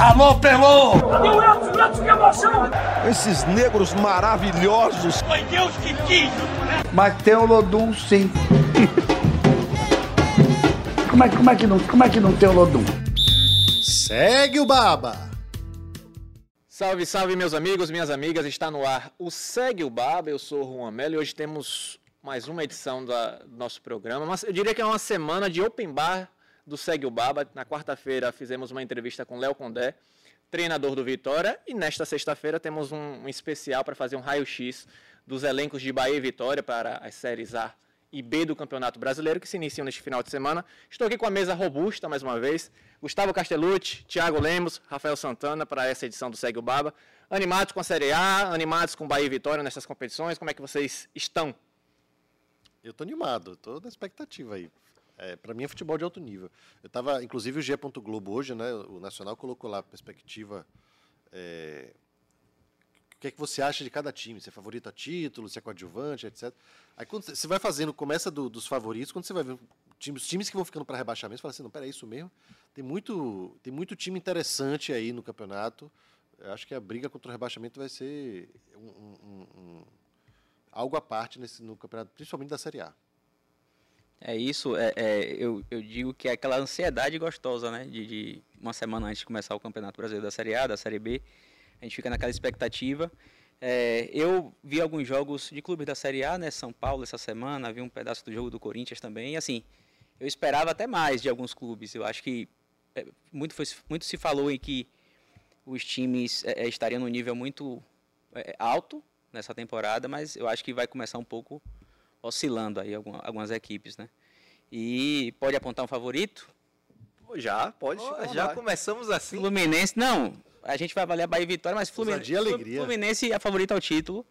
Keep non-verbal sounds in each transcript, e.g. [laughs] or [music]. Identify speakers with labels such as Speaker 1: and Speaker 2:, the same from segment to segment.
Speaker 1: Alô, Pelô!
Speaker 2: O Edson? Edson, que emoção!
Speaker 1: Esses negros maravilhosos.
Speaker 2: Foi Deus que quis!
Speaker 3: Mas tem o Lodum, sim. como, é, como, é que não, como é que não tem o Lodum?
Speaker 4: Segue o Baba!
Speaker 5: Salve, salve, meus amigos, minhas amigas. Está no ar o Segue o Baba. Eu sou o Juan Melo e hoje temos mais uma edição da- do nosso programa. Mas eu diria que é uma semana de open bar do Segue o Baba. Na quarta-feira fizemos uma entrevista com Léo Condé, treinador do Vitória. E nesta sexta-feira temos um, um especial para fazer um raio-x dos elencos de Bahia e Vitória para as séries A e B do Campeonato Brasileiro, que se iniciam neste final de semana. Estou aqui com a mesa robusta, mais uma vez. Gustavo Castellucci, Thiago Lemos, Rafael Santana, para essa edição do Segue o Baba. Animados com a Série A, animados com Bahia e Vitória nessas competições. Como é que vocês estão?
Speaker 4: Eu tô animado, tô na expectativa aí. É, para mim é futebol de alto nível. Eu tava, inclusive o G. Globo hoje, né, o Nacional colocou lá a perspectiva é, o que é que você acha de cada time, se é favorito a título, se é coadjuvante, etc. Aí quando você vai fazendo, começa do- dos favoritos, quando você vai ver times, os times que vão ficando para rebaixamento, você fala assim, não, peraí, isso mesmo? Tem muito, tem muito time interessante aí no campeonato. Eu acho que a briga contra o rebaixamento vai ser um- um- um- algo à parte nesse, no campeonato, principalmente da Série A.
Speaker 6: É isso, é, é, eu, eu digo que é aquela ansiedade gostosa, né? De, de uma semana antes de começar o Campeonato Brasileiro da Série A, da Série B, a gente fica naquela expectativa. É, eu vi alguns jogos de clubes da Série A, né? São Paulo essa semana, vi um pedaço do jogo do Corinthians também. E assim, eu esperava até mais de alguns clubes. Eu acho que é, muito, foi, muito se falou em que os times é, é, estariam num nível muito alto nessa temporada, mas eu acho que vai começar um pouco oscilando aí alguma- algumas equipes, né? E pode apontar um favorito?
Speaker 5: Já, pode. À
Speaker 7: já começamos assim.
Speaker 6: Fluminense, não. A gente vai avaliar Bahia e Vitória, mas Fluminense,
Speaker 4: alegria.
Speaker 6: Fluminense é favorito ao título.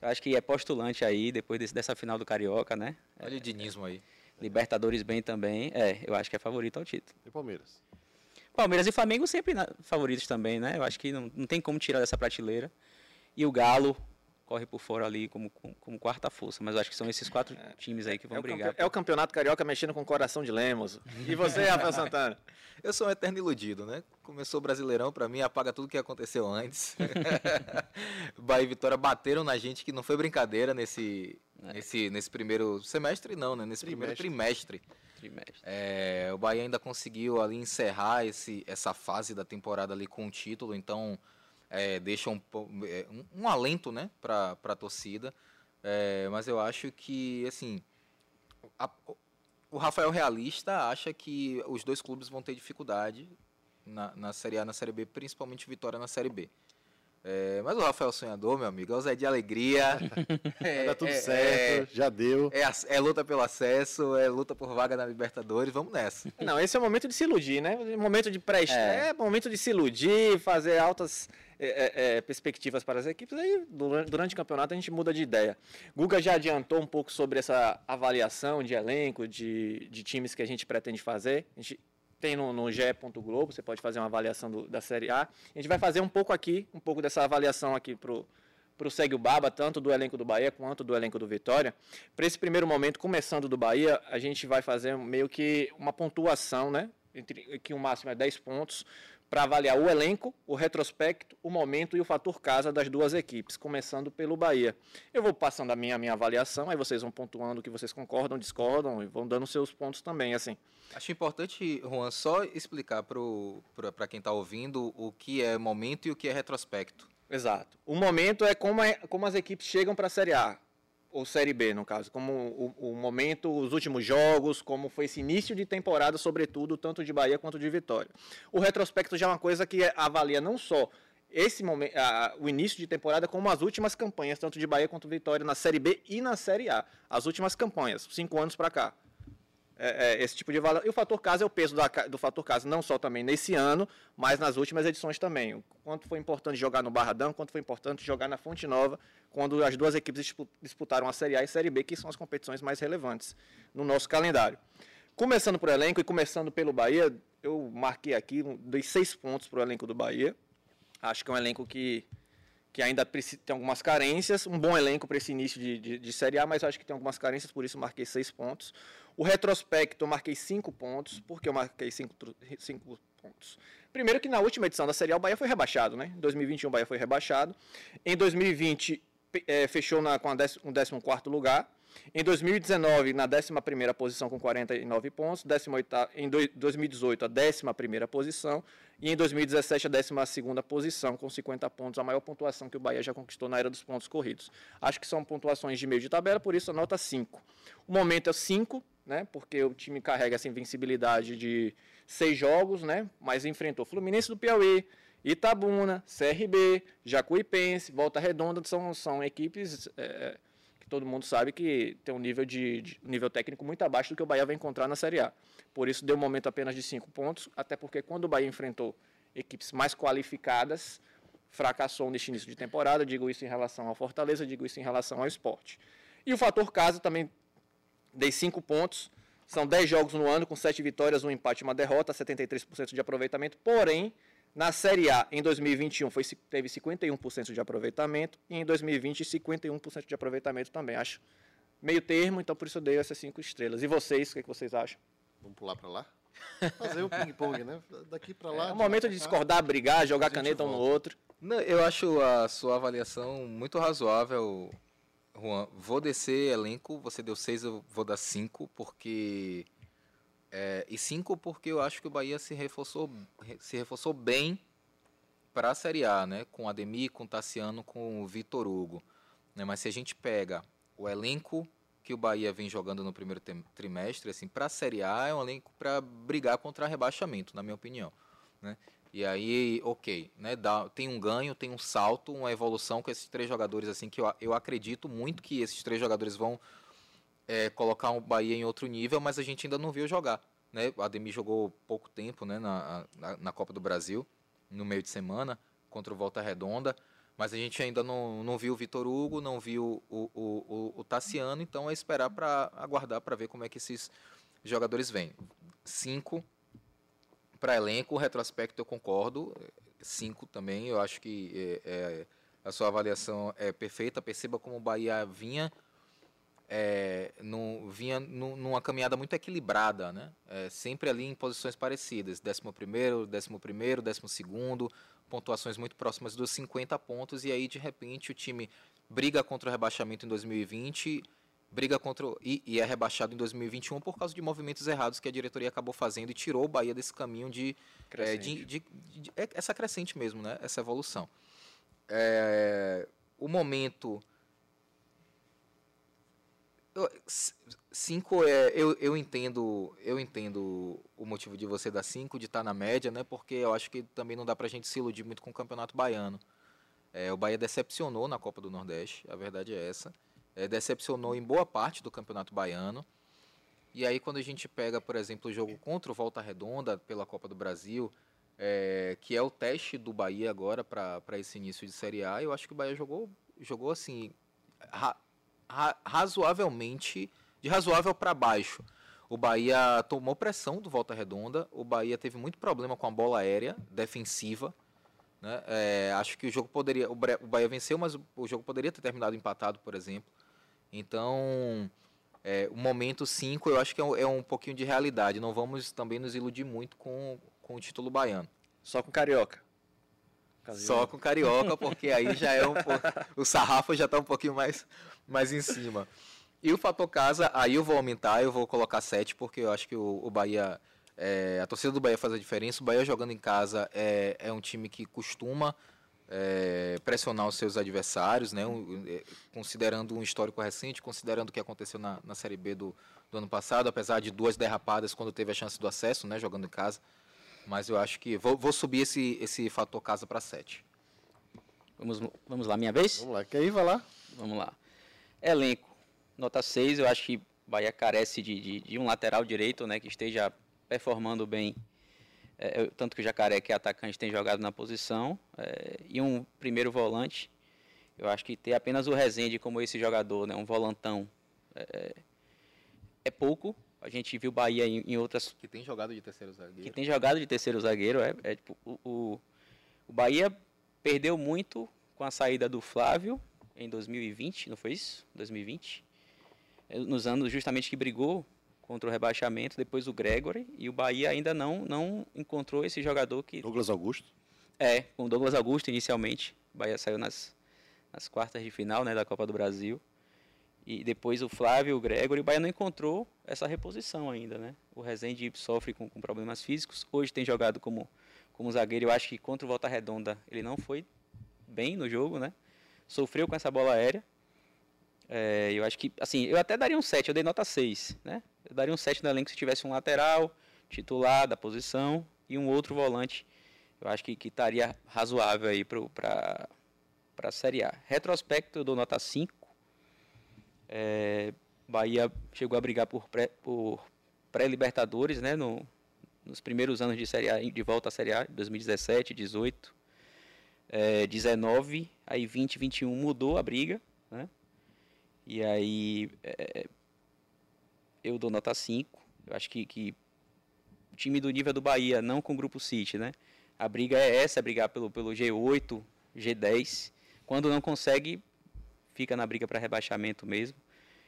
Speaker 6: Eu acho que é postulante aí, depois desse- dessa final do Carioca, né?
Speaker 7: Olha o dinismo aí.
Speaker 6: Libertadores bem também. É, eu acho que é favorito ao título.
Speaker 4: E Palmeiras?
Speaker 6: Palmeiras e Flamengo sempre na- favoritos também, né? Eu acho que não, não tem como tirar dessa prateleira. E o Galo corre por fora ali como, como, como quarta força. Mas eu acho que são esses quatro times aí que vão
Speaker 5: É
Speaker 6: brigar.
Speaker 5: campe- é o campeonato carioca mexendo com o coração de Lemos. E você, [laughs] Rafael Santana?
Speaker 7: Eu sou um eterno iludido, né? Começou o Brasileirão, pra mim apaga tudo que aconteceu antes. [laughs] Bahia e Vitória bateram na gente, que não foi brincadeira nesse, nesse, nesse primeiro semestre, não, né? Nesse primeiro trimestre.
Speaker 6: Trimestre.
Speaker 7: É, o Bahia ainda conseguiu ali encerrar esse, essa fase da temporada ali com o título, então é, deixa um, é, um, um alento né, para a torcida. É, mas eu acho que, assim, a- o- Rafael Realista acha que os dois clubes vão ter dificuldade na, na Série A na Série B, principalmente Vitória na Série B. É, mas o Rafael Sonhador, meu amigo, é o Zé de Alegria. [laughs]
Speaker 4: Vai
Speaker 7: é,
Speaker 4: dar tudo
Speaker 7: é-
Speaker 4: certo, já deu.
Speaker 7: é, é luta pelo acesso, é luta por vaga na Libertadores, vamos nessa.
Speaker 5: Não, esse é o momento de se iludir, né? Momento de pré
Speaker 6: É.
Speaker 5: é. momento de se iludir, fazer altas é, é, é, perspectivas para as equipes. Aí, durante, durante o campeonato, a gente muda de ideia. Guga já adiantou um pouco sobre essa avaliação de elenco, de, de times que a gente pretende fazer. A gente tem no, no GE. Globo, você pode fazer uma avaliação do- da Série A. A gente vai fazer um pouco aqui, um pouco dessa avaliação aqui pro para o Segue o Baba, tanto do elenco do Bahia quanto do elenco do Vitória. Para esse primeiro momento, começando do Bahia, a gente vai fazer meio que uma pontuação, né? Entre, que o máximo é 10 pontos, para avaliar o elenco, o retrospecto, o momento e o fator casa das duas equipes, começando pelo Bahia. Eu vou passando a minha, a minha avaliação, aí vocês vão pontuando o que vocês concordam, discordam e vão dando seus pontos também, assim.
Speaker 7: Acho importante, Juan, só explicar para quem está ouvindo o que é momento e o que é retrospecto.
Speaker 5: Exato. O momento é como, é- como as equipes chegam para a Série A, ou Série B, no caso. Como o, o momento, os últimos jogos, como foi esse início de temporada, sobretudo, tanto de Bahia quanto de Vitória. O retrospecto já é uma coisa que avalia não só esse momento, o início de temporada, como as últimas campanhas, tanto de Bahia quanto Vitória, na Série B e na Série A. As últimas campanhas, cinco anos para cá. É, é, esse tipo de valor. E o fator casa é o peso da do fator casa, não só também nesse ano, mas nas últimas edições também. O quanto foi importante jogar no Barradão, quanto foi importante jogar na Fonte Nova, quando as duas equipes dispu- disputaram a Série A e Série B, que são as competições mais relevantes no nosso calendário. Começando por elenco e começando pelo Bahia, eu marquei aqui, dei seis pontos para o elenco do Bahia. Acho que é um elenco que, que ainda preci- tem algumas carências. Um bom elenco para esse início de, de, de Série A, mas acho que tem algumas carências, por isso marquei seis pontos. O retrospecto, eu marquei cinco pontos. Por que eu marquei cinco, tru- cinco pontos. Primeiro que na última edição da Série A o Bahia foi rebaixado, né? Em 2021 o Bahia foi rebaixado. Em 2020 pe- eh, fechou na, com dec- o 14º lugar. Em 2019, na 11ª posição com 49 pontos. 18ª em doi- 2018, a 11ª posição. E em 2017, a 12ª posição com 50 pontos. A maior pontuação que o Bahia já conquistou na era dos pontos corridos. Acho que são pontuações de meio de tabela, por isso a nota 5. O momento é 5, né? Porque o time carrega essa invencibilidade de seis jogos, né? Mas enfrentou Fluminense do Piauí, Itabuna, CRB, Jacuipense, Volta Redonda, são, são equipes é, que todo mundo sabe que tem um nível, de, de- nível técnico muito abaixo do que o Bahia vai encontrar na Série A. Por isso deu um momento apenas de cinco pontos, até porque quando o Bahia enfrentou equipes mais qualificadas, fracassou neste início de temporada, digo isso em relação ao Fortaleza, digo isso em relação ao esporte. E o fator casa também dei 5 pontos. São 10 jogos no ano, com 7 vitórias, um empate e uma derrota, 73% de aproveitamento. Porém, na Série A, em 2021, foi, teve 51% de aproveitamento. E em 2020, 51% de aproveitamento também. Acho meio termo, então por isso eu dei essas 5 estrelas. E vocês, o que, que vocês acham?
Speaker 4: Vamos pular pra lá? [laughs] Fazer o ping-pong, né? Daqui pra lá.
Speaker 5: É um
Speaker 4: lá
Speaker 5: momento de discordar, brigar, jogar caneta um no
Speaker 4: volta.
Speaker 5: outro.
Speaker 7: Não, eu acho a sua avaliação muito razoável, Juan. Vou descer elenco, você deu 6, eu vou dar 5, porque. é, e 5 porque eu acho que o Bahia se reforçou, re- se reforçou bem para a Série A, né? Com Ademir, com Tassiano, com o Vitor Hugo. né? Mas se a gente pega o elenco que o Bahia vem jogando no primeiro trimestre, assim, para a Série A é um elenco para brigar contra rebaixamento, na minha opinião. Né? E aí, ok, né? Dá, tem um ganho, tem um salto, uma evolução com esses três jogadores, assim, que eu, eu acredito muito que esses três jogadores vão é, colocar o Bahia em outro nível, mas a gente ainda não viu jogar. Né? O Ademir jogou pouco tempo né, na, na, na Copa do Brasil, no meio de semana, contra o Volta Redonda, mas a gente ainda não, não viu o Vitor Hugo, não viu o, o, o, o Tassiano, então é esperar para aguardar para ver como é que esses jogadores vêm. Cinco para elenco, retrospecto eu concordo, cinco também, eu acho que é, é, a sua avaliação é perfeita, perceba como o Bahia vinha é, vinha nu- numa caminhada muito equilibrada, né? É, sempre ali em posições parecidas, 11 primeiro, 11 primeiro, 12 segundo, pontuações muito próximas dos 50 pontos, e aí de repente o time briga contra o rebaixamento em 2020, briga contra o- e, e é rebaixado em 2021 por causa de movimentos errados que a diretoria acabou fazendo e tirou o Bahia desse caminho de, é, de, de- de- é essa crescente mesmo, né? Essa evolução. É, o momento eu- Cinco é. Eu, eu entendo. Eu entendo o motivo de você dar cinco, de estar na média, né? Porque eu acho que também não dá pra gente se iludir muito com o Campeonato Baiano. É, o Bahia decepcionou na Copa do Nordeste, a verdade é essa. É, decepcionou em boa parte do Campeonato Baiano. E aí, quando a gente pega, por exemplo, o jogo contra o Volta Redonda pela Copa do Brasil, é, que é o teste do Bahia agora para esse início de Série A, eu acho que o Bahia jogou, jogou assim, ra- ra- razoavelmente, de razoável para baixo. O Bahia tomou pressão do Volta Redonda, o Bahia teve muito problema com a bola aérea defensiva. Né? É, acho que o jogo poderia. O Bahia venceu, mas o jogo poderia ter terminado empatado, por exemplo. Então, é, o momento 5 eu acho que é um, é um pouquinho de realidade. Não vamos também nos iludir muito com, com o título baiano.
Speaker 5: Só com Carioca.
Speaker 7: Só com carioca, porque aí já é um pouco. [laughs] O sarrafo já está um pouquinho mais, mais em cima. E o fator casa, aí eu vou aumentar, eu vou colocar 7, porque eu acho que o, o Bahia. é, a torcida do Bahia faz a diferença. O Bahia jogando em casa é, é um time que costuma é, pressionar os seus adversários, né? É, considerando um histórico recente, considerando o que aconteceu na, na Série B do, do ano passado, apesar de duas derrapadas quando teve a chance do acesso, né? Jogando em casa. Mas eu acho que vou, vou subir esse, esse fator casa para 7.
Speaker 6: Vamos, vamos lá, minha vez?
Speaker 4: Vamos lá, quer ir? Vai lá.
Speaker 6: Vamos lá. Elenco, nota 6, eu acho que Bahia carece de, de, de um lateral direito, né, que esteja performando bem. É, tanto que o Jacaré, que é atacante, tem jogado na posição. é, e um primeiro volante. Eu acho que ter apenas o Rezende como esse jogador, né, um volantão, é, é pouco. A gente viu Bahia em, em outras
Speaker 7: Que tem jogado de terceiro
Speaker 6: que
Speaker 7: zagueiro.
Speaker 6: tem jogado de terceiro zagueiro. É, é tipo, o, o, o Bahia perdeu muito com a saída do Flávio em 2020, não foi isso? 2020? É, Nos anos justamente que brigou contra o rebaixamento, depois o Gregory, e o Bahia ainda não, não encontrou esse jogador que.
Speaker 4: Douglas Augusto.
Speaker 6: É, com o Douglas Augusto inicialmente. O Bahia saiu nas, nas quartas de final né, da Copa do Brasil. E depois o Flávio, o Gregory, o Bahia não encontrou essa reposição ainda, né? O Rezende sofre com, com problemas físicos. Hoje tem jogado como, como zagueiro. Eu acho que contra o Volta Redonda ele não foi bem no jogo, né? Sofreu com essa bola aérea. É, eu acho que, assim, eu até daria um 7, eu dei nota 6, né? Eu daria um 7 no elenco se tivesse um lateral, titular da posição e um outro volante. Eu acho que, que estaria razoável aí para a Série A. Retrospecto, eu dou nota 5. É, Bahia chegou a brigar por pré-libertadores, né? No, nos primeiros anos de Série A, de volta à Série A, 2017, 18, é, 19, aí 20, 21 mudou a briga, né? E aí é, eu dou nota 5. Eu acho que, que time do nível do Bahia, não com o Grupo City, né? A briga é essa, é brigar pelo, pelo G8, G10. Quando não consegue, fica na briga para rebaixamento mesmo.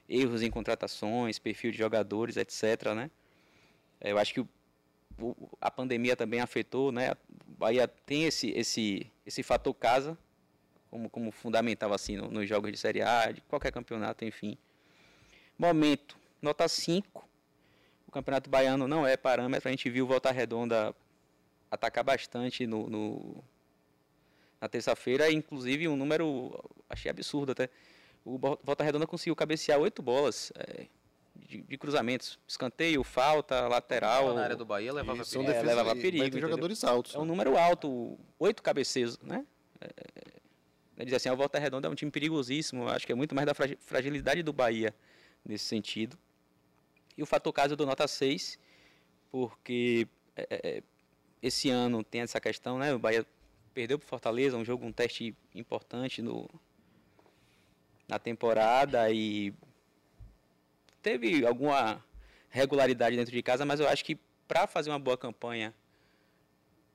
Speaker 6: Erros em contratações, perfil de jogadores, etc. Né? É, eu acho que o, a pandemia também afetou, né? O Bahia tem esse, esse, esse fator casa como, como fundamental assim nos no jogos de Série A, de qualquer campeonato, enfim. Momento, nota 5. O Campeonato Baiano não é parâmetro. A gente viu o Volta Redonda atacar bastante no, no na terça-feira, inclusive um número, achei absurdo até. O Volta Redonda conseguiu cabecear oito bolas é, de, de, cruzamentos. Escanteio, falta, lateral.
Speaker 7: Na área do Bahia levava
Speaker 4: Isso, perigo. É, levava perigo. Jogadores altos.
Speaker 6: É um número alto, oito cabeceios, né? É, é, dizer assim, o Volta Redonda é um time perigosíssimo. Acho que é muito mais da fragilidade do Bahia nesse sentido. E o fator caso do nota 6, porque é, é, esse ano tem essa questão, né? O Bahia perdeu para Fortaleza, um jogo, um teste importante no, na temporada e teve alguma regularidade dentro de casa, mas eu acho que para fazer uma boa campanha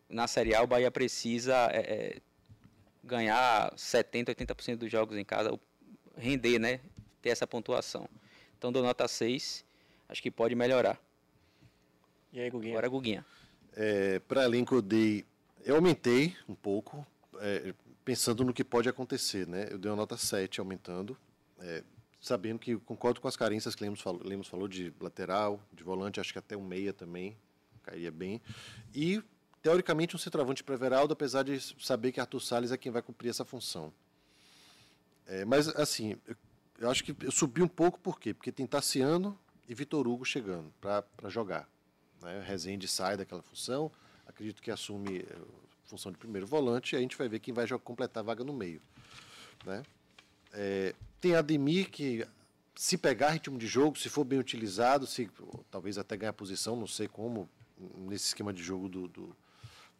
Speaker 6: na Série A, o Bahia precisa é, é ganhar 70%, 80% dos jogos em casa, render, né? Ter essa pontuação. Então, dou nota 6, acho que pode melhorar.
Speaker 5: E aí, Guguinha?
Speaker 6: Agora, Guguinha.
Speaker 4: É, Para elenco, eu dei. Eu aumentei um pouco, é, pensando no que pode acontecer, né? Eu dei uma nota 7 aumentando, é, sabendo que concordo com as carências que Lemos falou, Lemos falou de lateral, de volante, acho que até um meia também cairia bem. E, teoricamente, um centroavante para Everaldo, apesar de saber que Arthur Salles é quem vai cumprir essa função. É, mas, assim, eu eu acho que eu subi um pouco, por quê? Porque tem Tassiano e Vitor Hugo chegando para jogar. Né? Rezende sai daquela função, acredito que assume a eh, função de primeiro volante, e a gente vai ver quem vai completar a vaga no meio. Né? É, tem Ademir, que se pegar ritmo de jogo, se for bem utilizado, se talvez até ganhar posição, não sei como, nesse esquema de jogo do, do,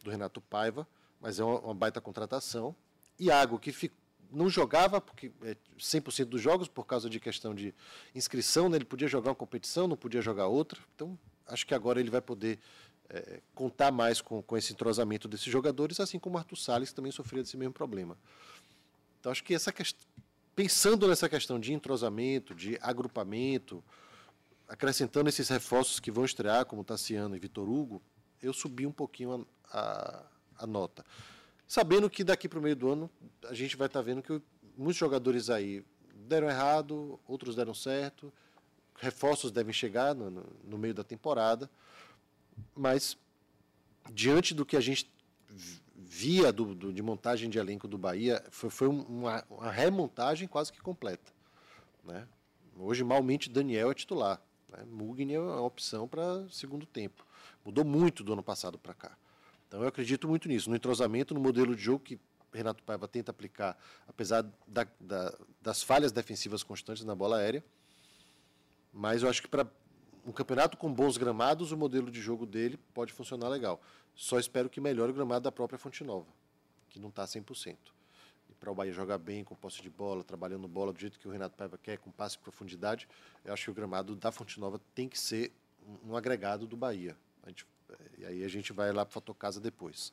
Speaker 4: do Renato Paiva, mas é uma, uma baita contratação. Iago, que ficou não jogava porque é 100% dos jogos por causa de questão de inscrição, né? ele podia jogar uma competição, não podia jogar outra. Então, acho que agora ele vai poder é, contar mais com, com esse entrosamento desses jogadores, assim como o Arthur Salles também sofria desse mesmo problema. Então, acho que essa questão, pensando nessa questão de entrosamento, de agrupamento, acrescentando esses reforços que vão estrear, como Tassiano e Vitor Hugo, eu subi um pouquinho a, a, a nota sabendo que daqui para o meio do ano a gente vai estar tá vendo que muitos jogadores aí deram errado, outros deram certo, reforços devem chegar no, no, meio da temporada, mas diante do que a gente via do, do, de montagem de elenco do Bahia, foi, foi uma, uma, remontagem quase que completa. Né? Hoje, malmente, Daniel é titular. Né? Mugni é uma opção para segundo tempo. Mudou muito do ano passado para cá. Então eu acredito muito nisso, no entrosamento, no modelo de jogo que Renato Paiva tenta aplicar, apesar da, da, das falhas defensivas constantes na bola aérea. Mas eu acho que para um campeonato com bons gramados, o modelo de jogo dele pode funcionar legal. Só espero que melhore o gramado da própria Fonte Nova, que não está 100%. E para o Bahia jogar bem, com posse de bola, trabalhando bola do jeito que o Renato Paiva quer, com passe e profundidade, eu acho que o gramado da Fonte Nova tem que ser um agregado do Bahia. A gente e aí a gente vai lá para a Fotocasa depois.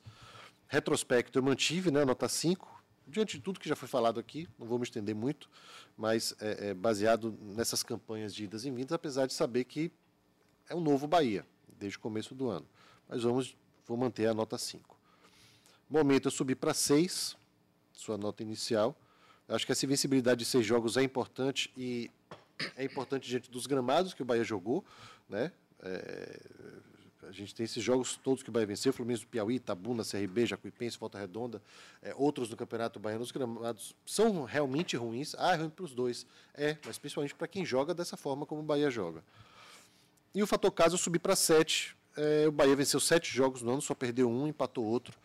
Speaker 4: Retrospecto eu mantive, né, nota 5, diante de tudo que já foi falado aqui, não vou me estender muito, mas é, é baseado nessas campanhas de idas e vindas, apesar de saber que é um novo Bahia, desde o começo do ano. Mas vamos, vou manter a nota 5. Momento eu subir para 6, sua nota inicial. Acho que essa invencibilidade de seis jogos é importante e é importante diante dos gramados que o Bahia jogou, né? É, a gente tem esses jogos todos que o Bahia venceu, Fluminense do Piauí, Itabuna, CRB, Jacuipense, Volta Redonda, é, outros no Campeonato Baiano, os gramados são realmente ruins. Ah, é ruim para os dois. É, mas principalmente para quem joga dessa forma como o Bahia joga. E o fator caso eu subi para sete. É, o Bahia venceu sete jogos no ano, só perdeu um, empatou outro.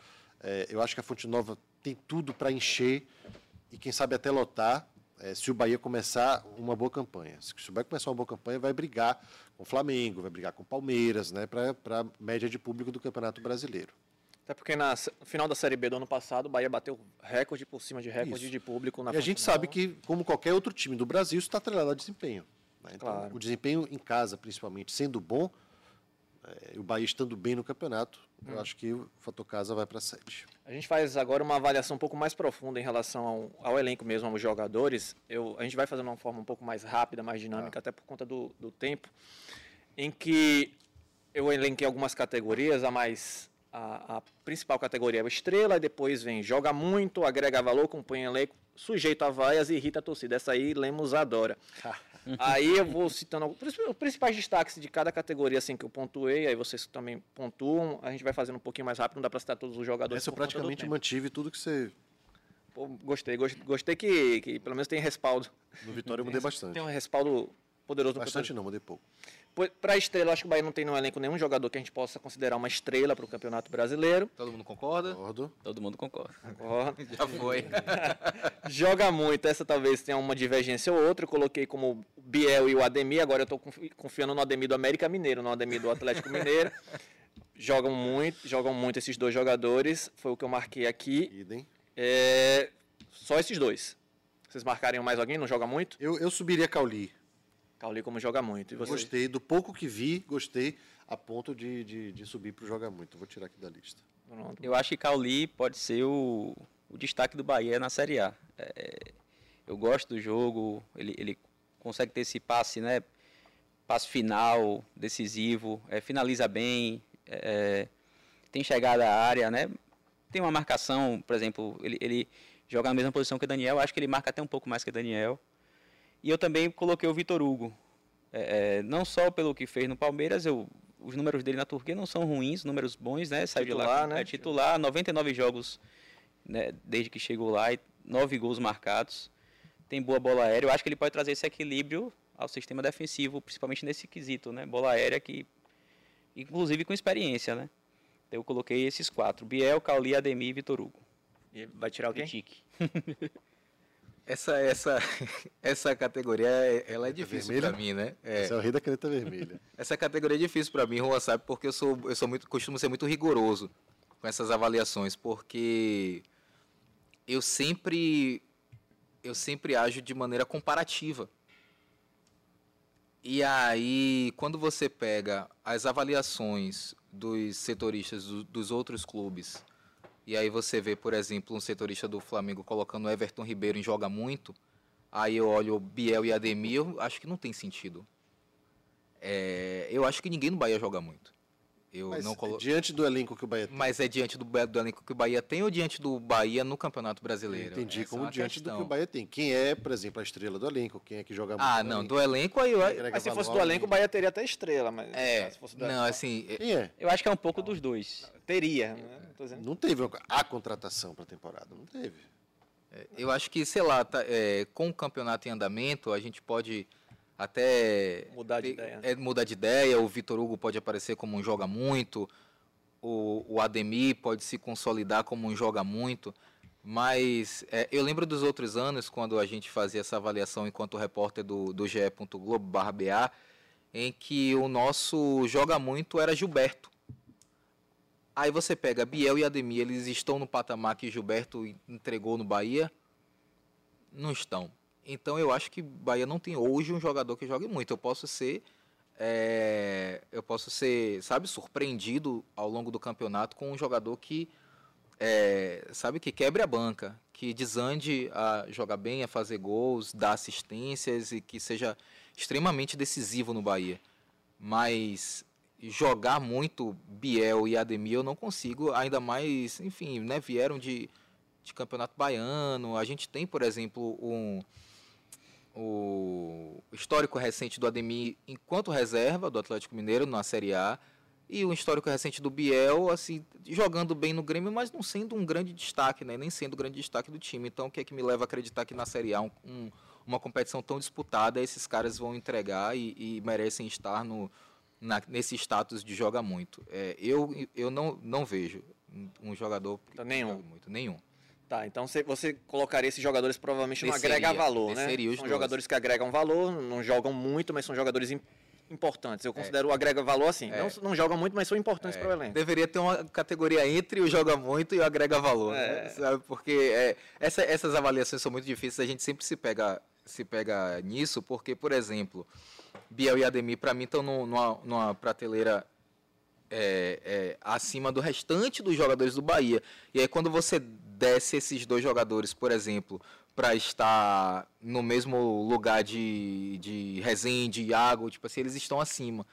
Speaker 4: É, eu acho que a Fonte Nova tem tudo para encher e quem sabe até lotar é, se o Bahia começar uma boa campanha. Se o Bahia começar uma boa campanha, vai brigar com o Flamengo, vai brigar com o Palmeiras, né, para a média de público do Campeonato Brasileiro.
Speaker 5: Até porque na s- final da Série B do ano passado, o Bahia bateu recorde por cima de recorde
Speaker 4: Isso.
Speaker 5: de público na
Speaker 4: e a gente
Speaker 5: Fonte
Speaker 4: sabe que, como qualquer outro time do Brasil, isso está atrelado ao desempenho. né? Então,
Speaker 5: Claro.
Speaker 4: O desempenho em casa, principalmente, sendo bom, o Bahia estando bem no campeonato,
Speaker 5: Hum.
Speaker 4: eu acho que o fator casa vai para 7.
Speaker 5: A gente faz agora uma avaliação um pouco mais profunda em relação ao, ao elenco mesmo, aos jogadores. Eu, a gente vai fazer de uma forma um pouco mais rápida, mais dinâmica, até por conta do, do tempo, em que eu elenquei algumas categorias, a mais a, a principal categoria é o estrela, e depois vem joga muito, agrega valor, compõe elenco, sujeito a vaias e irrita a torcida. Essa aí Lemos adora. [laughs] aí eu vou citando os principais destaques de cada categoria assim que eu pontuei, aí vocês também pontuam, a gente vai fazendo um pouquinho mais rápido, não dá para citar todos os jogadores.
Speaker 4: Essa eu praticamente mantive tudo que você.
Speaker 5: Pô, gostei, gostei, gostei que, que pelo menos tem respaldo.
Speaker 4: No Vitória eu mudei bastante.
Speaker 5: Tem um respaldo poderoso
Speaker 4: Bastante não, mudei pouco.
Speaker 5: Para estrela, acho que o Bahia não tem no elenco nenhum jogador que a gente possa considerar uma estrela para o Campeonato Brasileiro.
Speaker 7: Todo mundo concorda?
Speaker 4: Concordo.
Speaker 6: Todo mundo concorda.
Speaker 5: Concordo. [laughs]
Speaker 7: Já foi. [laughs]
Speaker 5: Joga muito, essa talvez tenha uma divergência ou outra. Eu coloquei como o Biel e o Ademir, agora eu estou confiando no Ademir do América Mineiro, no Ademir do Atlético Mineiro. [laughs] Jogam muito, jogam muito esses dois jogadores, foi o que eu marquei aqui.
Speaker 4: Idem.
Speaker 5: É, só esses dois. Vocês marcarem mais alguém? Não joga muito?
Speaker 4: Eu, eu subiria Cauli.
Speaker 5: Cauli como joga muito. E você?
Speaker 4: Gostei. Do pouco que vi, gostei a ponto de, de, de subir para o Joga Muito. Vou tirar aqui da lista.
Speaker 5: Pronto.
Speaker 6: Eu acho que Cauli pode ser o, o destaque do Bahia na Série A. É, eu gosto do jogo, ele, ele consegue ter esse passe, né? Passe final, decisivo, é, finaliza bem, é, tem chegada à área, né? Tem uma marcação, por exemplo, ele, ele joga na mesma posição que o Daniel, acho que ele marca até um pouco mais que o Daniel. E eu também coloquei o Vitor Hugo. É, é, não só pelo que fez no Palmeiras, eu, os números dele na Turquia não são ruins, números bons, né? Saiu de lá,
Speaker 5: Titular, né?
Speaker 6: é titular, 99 jogos né, desde que chegou lá, e 9 gols marcados. Tem boa bola aérea. Eu acho que ele pode trazer esse equilíbrio ao sistema defensivo, principalmente nesse quesito, né? Bola aérea que inclusive com experiência, né? Eu coloquei esses quatro: Biel, Cauli, Ademir e Vitor Hugo.
Speaker 5: E vai tirar alguém?
Speaker 6: Tique. [laughs]
Speaker 7: Essa, essa, [laughs] essa categoria, é- ela é difícil
Speaker 4: vermelha?
Speaker 7: pra mim, né? É.
Speaker 4: Esse é o rei da caneta vermelha. [laughs]
Speaker 7: Essa categoria é difícil para mim, Juan, sabe? Porque eu sou, eu sou muito, costumo ser muito rigoroso com essas avaliações, porque eu sempre, eu sempre ajo de maneira comparativa. E aí, quando você pega as avaliações dos setoristas do- dos outros clubes, e aí você vê, por exemplo, um setorista do Flamengo colocando o Everton Ribeiro em joga muito, aí eu olho Biel e Ademir, acho que não tem sentido. É, eu acho que ninguém no Bahia joga muito. Eu
Speaker 4: Mas
Speaker 7: não colo...
Speaker 4: diante do elenco que o Bahia tem,
Speaker 7: Mas é diante do, do elenco que o Bahia tem ou diante do Bahia no Campeonato
Speaker 4: eu
Speaker 7: Brasileiro?
Speaker 4: entendi
Speaker 7: Essa é
Speaker 4: como
Speaker 7: uma
Speaker 4: diante do que
Speaker 7: questão.
Speaker 4: o Bahia tem. Quem é, por exemplo, a estrela do elenco? Quem é que joga muito?
Speaker 7: Ah, não,
Speaker 4: elenco?
Speaker 7: do elenco aí eu...
Speaker 4: Agrega
Speaker 5: Mas se fosse do elenco, o Bahia teria até estrela, mas
Speaker 7: É,
Speaker 5: se fosse do
Speaker 7: não, assim, é-
Speaker 4: Quem é?
Speaker 6: Eu acho que é um pouco dos dois.
Speaker 5: teria, né?
Speaker 4: Não teve a contratação para a temporada, não teve.
Speaker 7: eu acho que, sei lá, tá, é, com o campeonato em andamento, a gente pode até...
Speaker 5: Mudar de ideia.
Speaker 7: É, mudar de ideia, o Vitor Hugo pode aparecer como um joga muito, o, o Ademir pode se consolidar como um joga muito, mas é, eu lembro dos outros anos, quando a gente fazia essa avaliação enquanto repórter do, do GE. Globo barra BA, em que o nosso joga muito era Gilberto. Aí você pega Biel e Ademir, eles estão no patamar que Gilberto entregou no Bahia? Não estão. Então eu acho que Bahia não tem hoje um jogador que jogue muito. Eu posso ser, é, eu posso ser, sabe, surpreendido ao longo do campeonato com um jogador que, é, sabe, que quebre a banca, que desande a jogar bem, a fazer gols, dar assistências e que seja extremamente decisivo no Bahia. mas jogar muito Biel e Ademir eu não consigo, ainda mais, enfim, né, vieram de, de campeonato baiano. A gente tem, por exemplo, um o histórico recente do Ademir enquanto reserva do Atlético Mineiro na Série A e o histórico recente do Biel, assim, jogando bem no Grêmio, mas não sendo um grande destaque, né? Nem sendo o grande destaque do time. Então, o que é que me leva a acreditar que na Série A, um, um, uma competição tão disputada, esses caras vão entregar e, e merecem estar no, na, nesse status de joga muito. É, eu eu não, não vejo um jogador
Speaker 5: Então, nenhum.
Speaker 7: muito, nenhum.
Speaker 5: Tá, então você, colocaria esses jogadores provavelmente no
Speaker 7: Desceria,
Speaker 5: agrega valor, né?
Speaker 7: desceria
Speaker 5: São jogadores que agregam valor, não jogam muito, mas são jogadores im- importantes. Eu considero o agrega valor assim.
Speaker 7: É.
Speaker 5: Não, não jogam muito, mas são importantes para o elenco.
Speaker 7: Deveria ter uma categoria entre o joga muito e o agrega valor, né?
Speaker 5: É.
Speaker 7: Sabe? Porque é, essa- essas avaliações são muito difíceis, a gente sempre se pega, se pega nisso, porque, por exemplo, Biel e Ademir, para mim, estão num- numa, numa prateleira é, é, acima do restante dos jogadores do Bahia. E aí, quando você desce esses dois jogadores, por exemplo, para estar no mesmo lugar de, de Rezende, Iago, tipo assim, eles estão acima.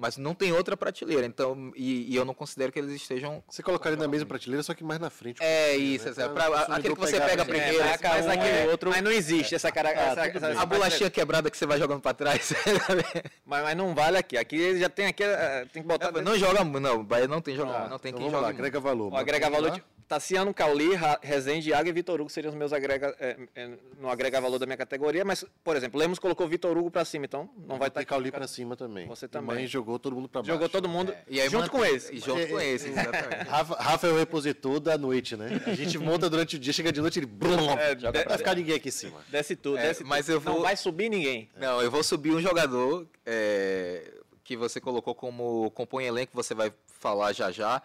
Speaker 7: Mas não tem outra prateleira, então, e, e eu não considero que eles estejam.
Speaker 4: Você colocaria na mesma prateleira, só que mais na frente.
Speaker 7: É isso,
Speaker 4: né?
Speaker 7: é,
Speaker 4: Pra
Speaker 7: aquele que você pega
Speaker 4: né?
Speaker 7: primeiro,
Speaker 5: marca
Speaker 7: mas
Speaker 5: um
Speaker 7: aquele
Speaker 5: e
Speaker 7: outro-
Speaker 5: Mas não existe essa cara. essa-
Speaker 6: tudo
Speaker 5: essa-
Speaker 6: bem.
Speaker 7: A bolachinha quebrada que você vai jogando para trás. [laughs]
Speaker 5: Mas, mas não vale aqui. Aqui já tem aqui. eh, Tem que botar.
Speaker 7: não joga muito, não. O Bahia não tem joga,
Speaker 4: Tá,
Speaker 7: não tem
Speaker 4: então
Speaker 7: quem
Speaker 4: lá,
Speaker 7: muito.
Speaker 4: agrega valor.
Speaker 5: O agrega valor
Speaker 4: Lá.
Speaker 5: Tassiano, Cauli, Rezende, Iago e Vitor Hugo seriam os meus agrega, é, é, no agrega valor da minha categoria, mas, por exemplo, Lemos colocou Vitor Hugo pra cima, então não vai estar
Speaker 4: ter Cauli pra cima também.
Speaker 5: Você também.
Speaker 4: Mãe jogou todo mundo pra baixo.
Speaker 5: Jogou todo mundo
Speaker 7: E aí
Speaker 5: junto
Speaker 7: mantém-
Speaker 5: com esse.
Speaker 7: E junto com esse, exatamente.
Speaker 4: Rafa, Rafa é o repositor da noite, né? A gente monta durante o dia, chega de noite ele. Brum,
Speaker 5: É,
Speaker 4: joga
Speaker 5: de-
Speaker 4: pra ficar ninguém aqui em cima.
Speaker 5: Desce tudo,
Speaker 7: É,
Speaker 5: desce
Speaker 7: mas
Speaker 5: tudo.
Speaker 7: eu vou-
Speaker 5: Não vai subir ninguém.
Speaker 7: Não, eu vou subir um jogador é, que você colocou como compõe elenco, você vai falar já já,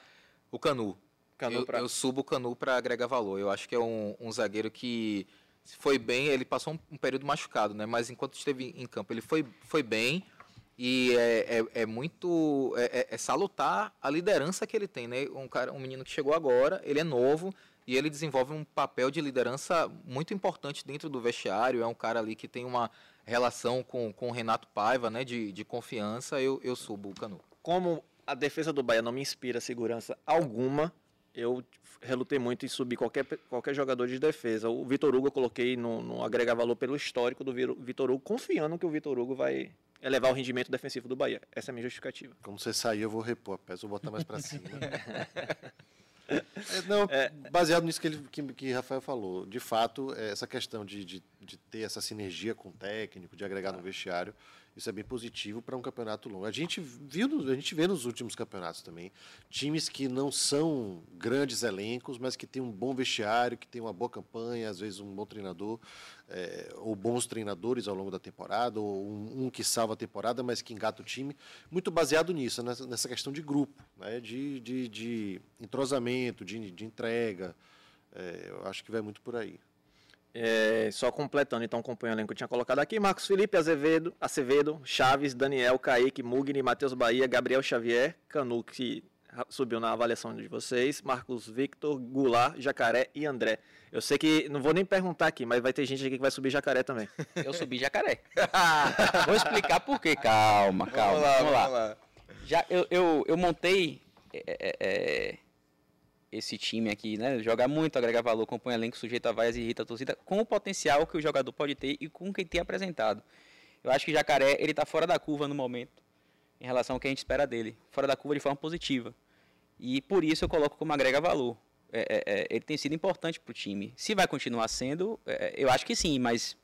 Speaker 7: o Canu.
Speaker 5: Canu
Speaker 7: eu,
Speaker 5: pra-
Speaker 7: eu subo o Canu para agregar valor. Eu acho que é um, um zagueiro que foi bem, ele passou um, um período machucado, né? Mas enquanto esteve em campo, ele foi, foi bem. E é, é, é muito. É, é- é salutar a liderança que ele tem, né? Um, cara, um menino que chegou agora, ele é novo e ele desenvolve um papel de liderança muito importante dentro do vestiário. É um cara ali que tem uma relação com, com o Renato Paiva, né? De, de confiança. Eu, eu subo o Canu.
Speaker 5: Como a defesa do Bahia não me inspira segurança alguma, eu relutei muito em subir qualquer, qualquer jogador de defesa. O Vitor Hugo eu coloquei no, no agregar valor pelo histórico do Vitor Hugo, confiando que o Vitor Hugo vai elevar o rendimento defensivo do Bahia. Essa é a minha justificativa.
Speaker 4: Como você sair, eu vou repor a peça, vou botar mais pra [laughs] cima. É, não, baseado nisso que, ele, que, que Rafael falou, de fato, é, essa questão de, de, de ter essa sinergia com o técnico, de agregar no vestiário, isso é bem positivo para um campeonato longo. A gente viu, a gente vê nos últimos campeonatos também, times que não são grandes elencos, mas que têm um bom vestiário, que têm uma boa campanha, às vezes um bom treinador, é, ou bons treinadores ao longo da temporada, ou um, um que salva a temporada, mas que engata o time, muito baseado nisso, nessa, nessa questão de grupo, né, de, de, de entrosamento, de, de entrega. É, eu acho que vai muito por aí.
Speaker 5: É, só completando, então, acompanha o elenco que eu tinha colocado aqui. Marcos Felipe, Azevedo, Acevedo, Chaves, Daniel, Kaique, Mugni, Matheus Bahia, Gabriel Xavier, Canu, que subiu na avaliação de vocês, Marcos Victor, Goulart, Jacaré e André. Eu sei que, não vou nem perguntar aqui, mas vai ter gente aqui que vai subir Jacaré também.
Speaker 6: Eu subi jacaré. [laughs] Vou explicar por quê. Calma, calma. Vamos lá. Já, eu, eu, eu montei é, é, é, esse time aqui, né? Joga muito, agrega valor, compõe elenco, sujeito a vaias e irrita a torcida, com o potencial que o jogador pode ter e com o que tem apresentado. Eu acho que Jacaré, ele tá fora da curva no momento, em relação ao que a gente espera dele. Fora da curva de forma positiva. E por isso eu coloco como agrega valor. É, é, é, ele tem sido importante para o time. Se vai continuar sendo, é, eu acho que sim, mas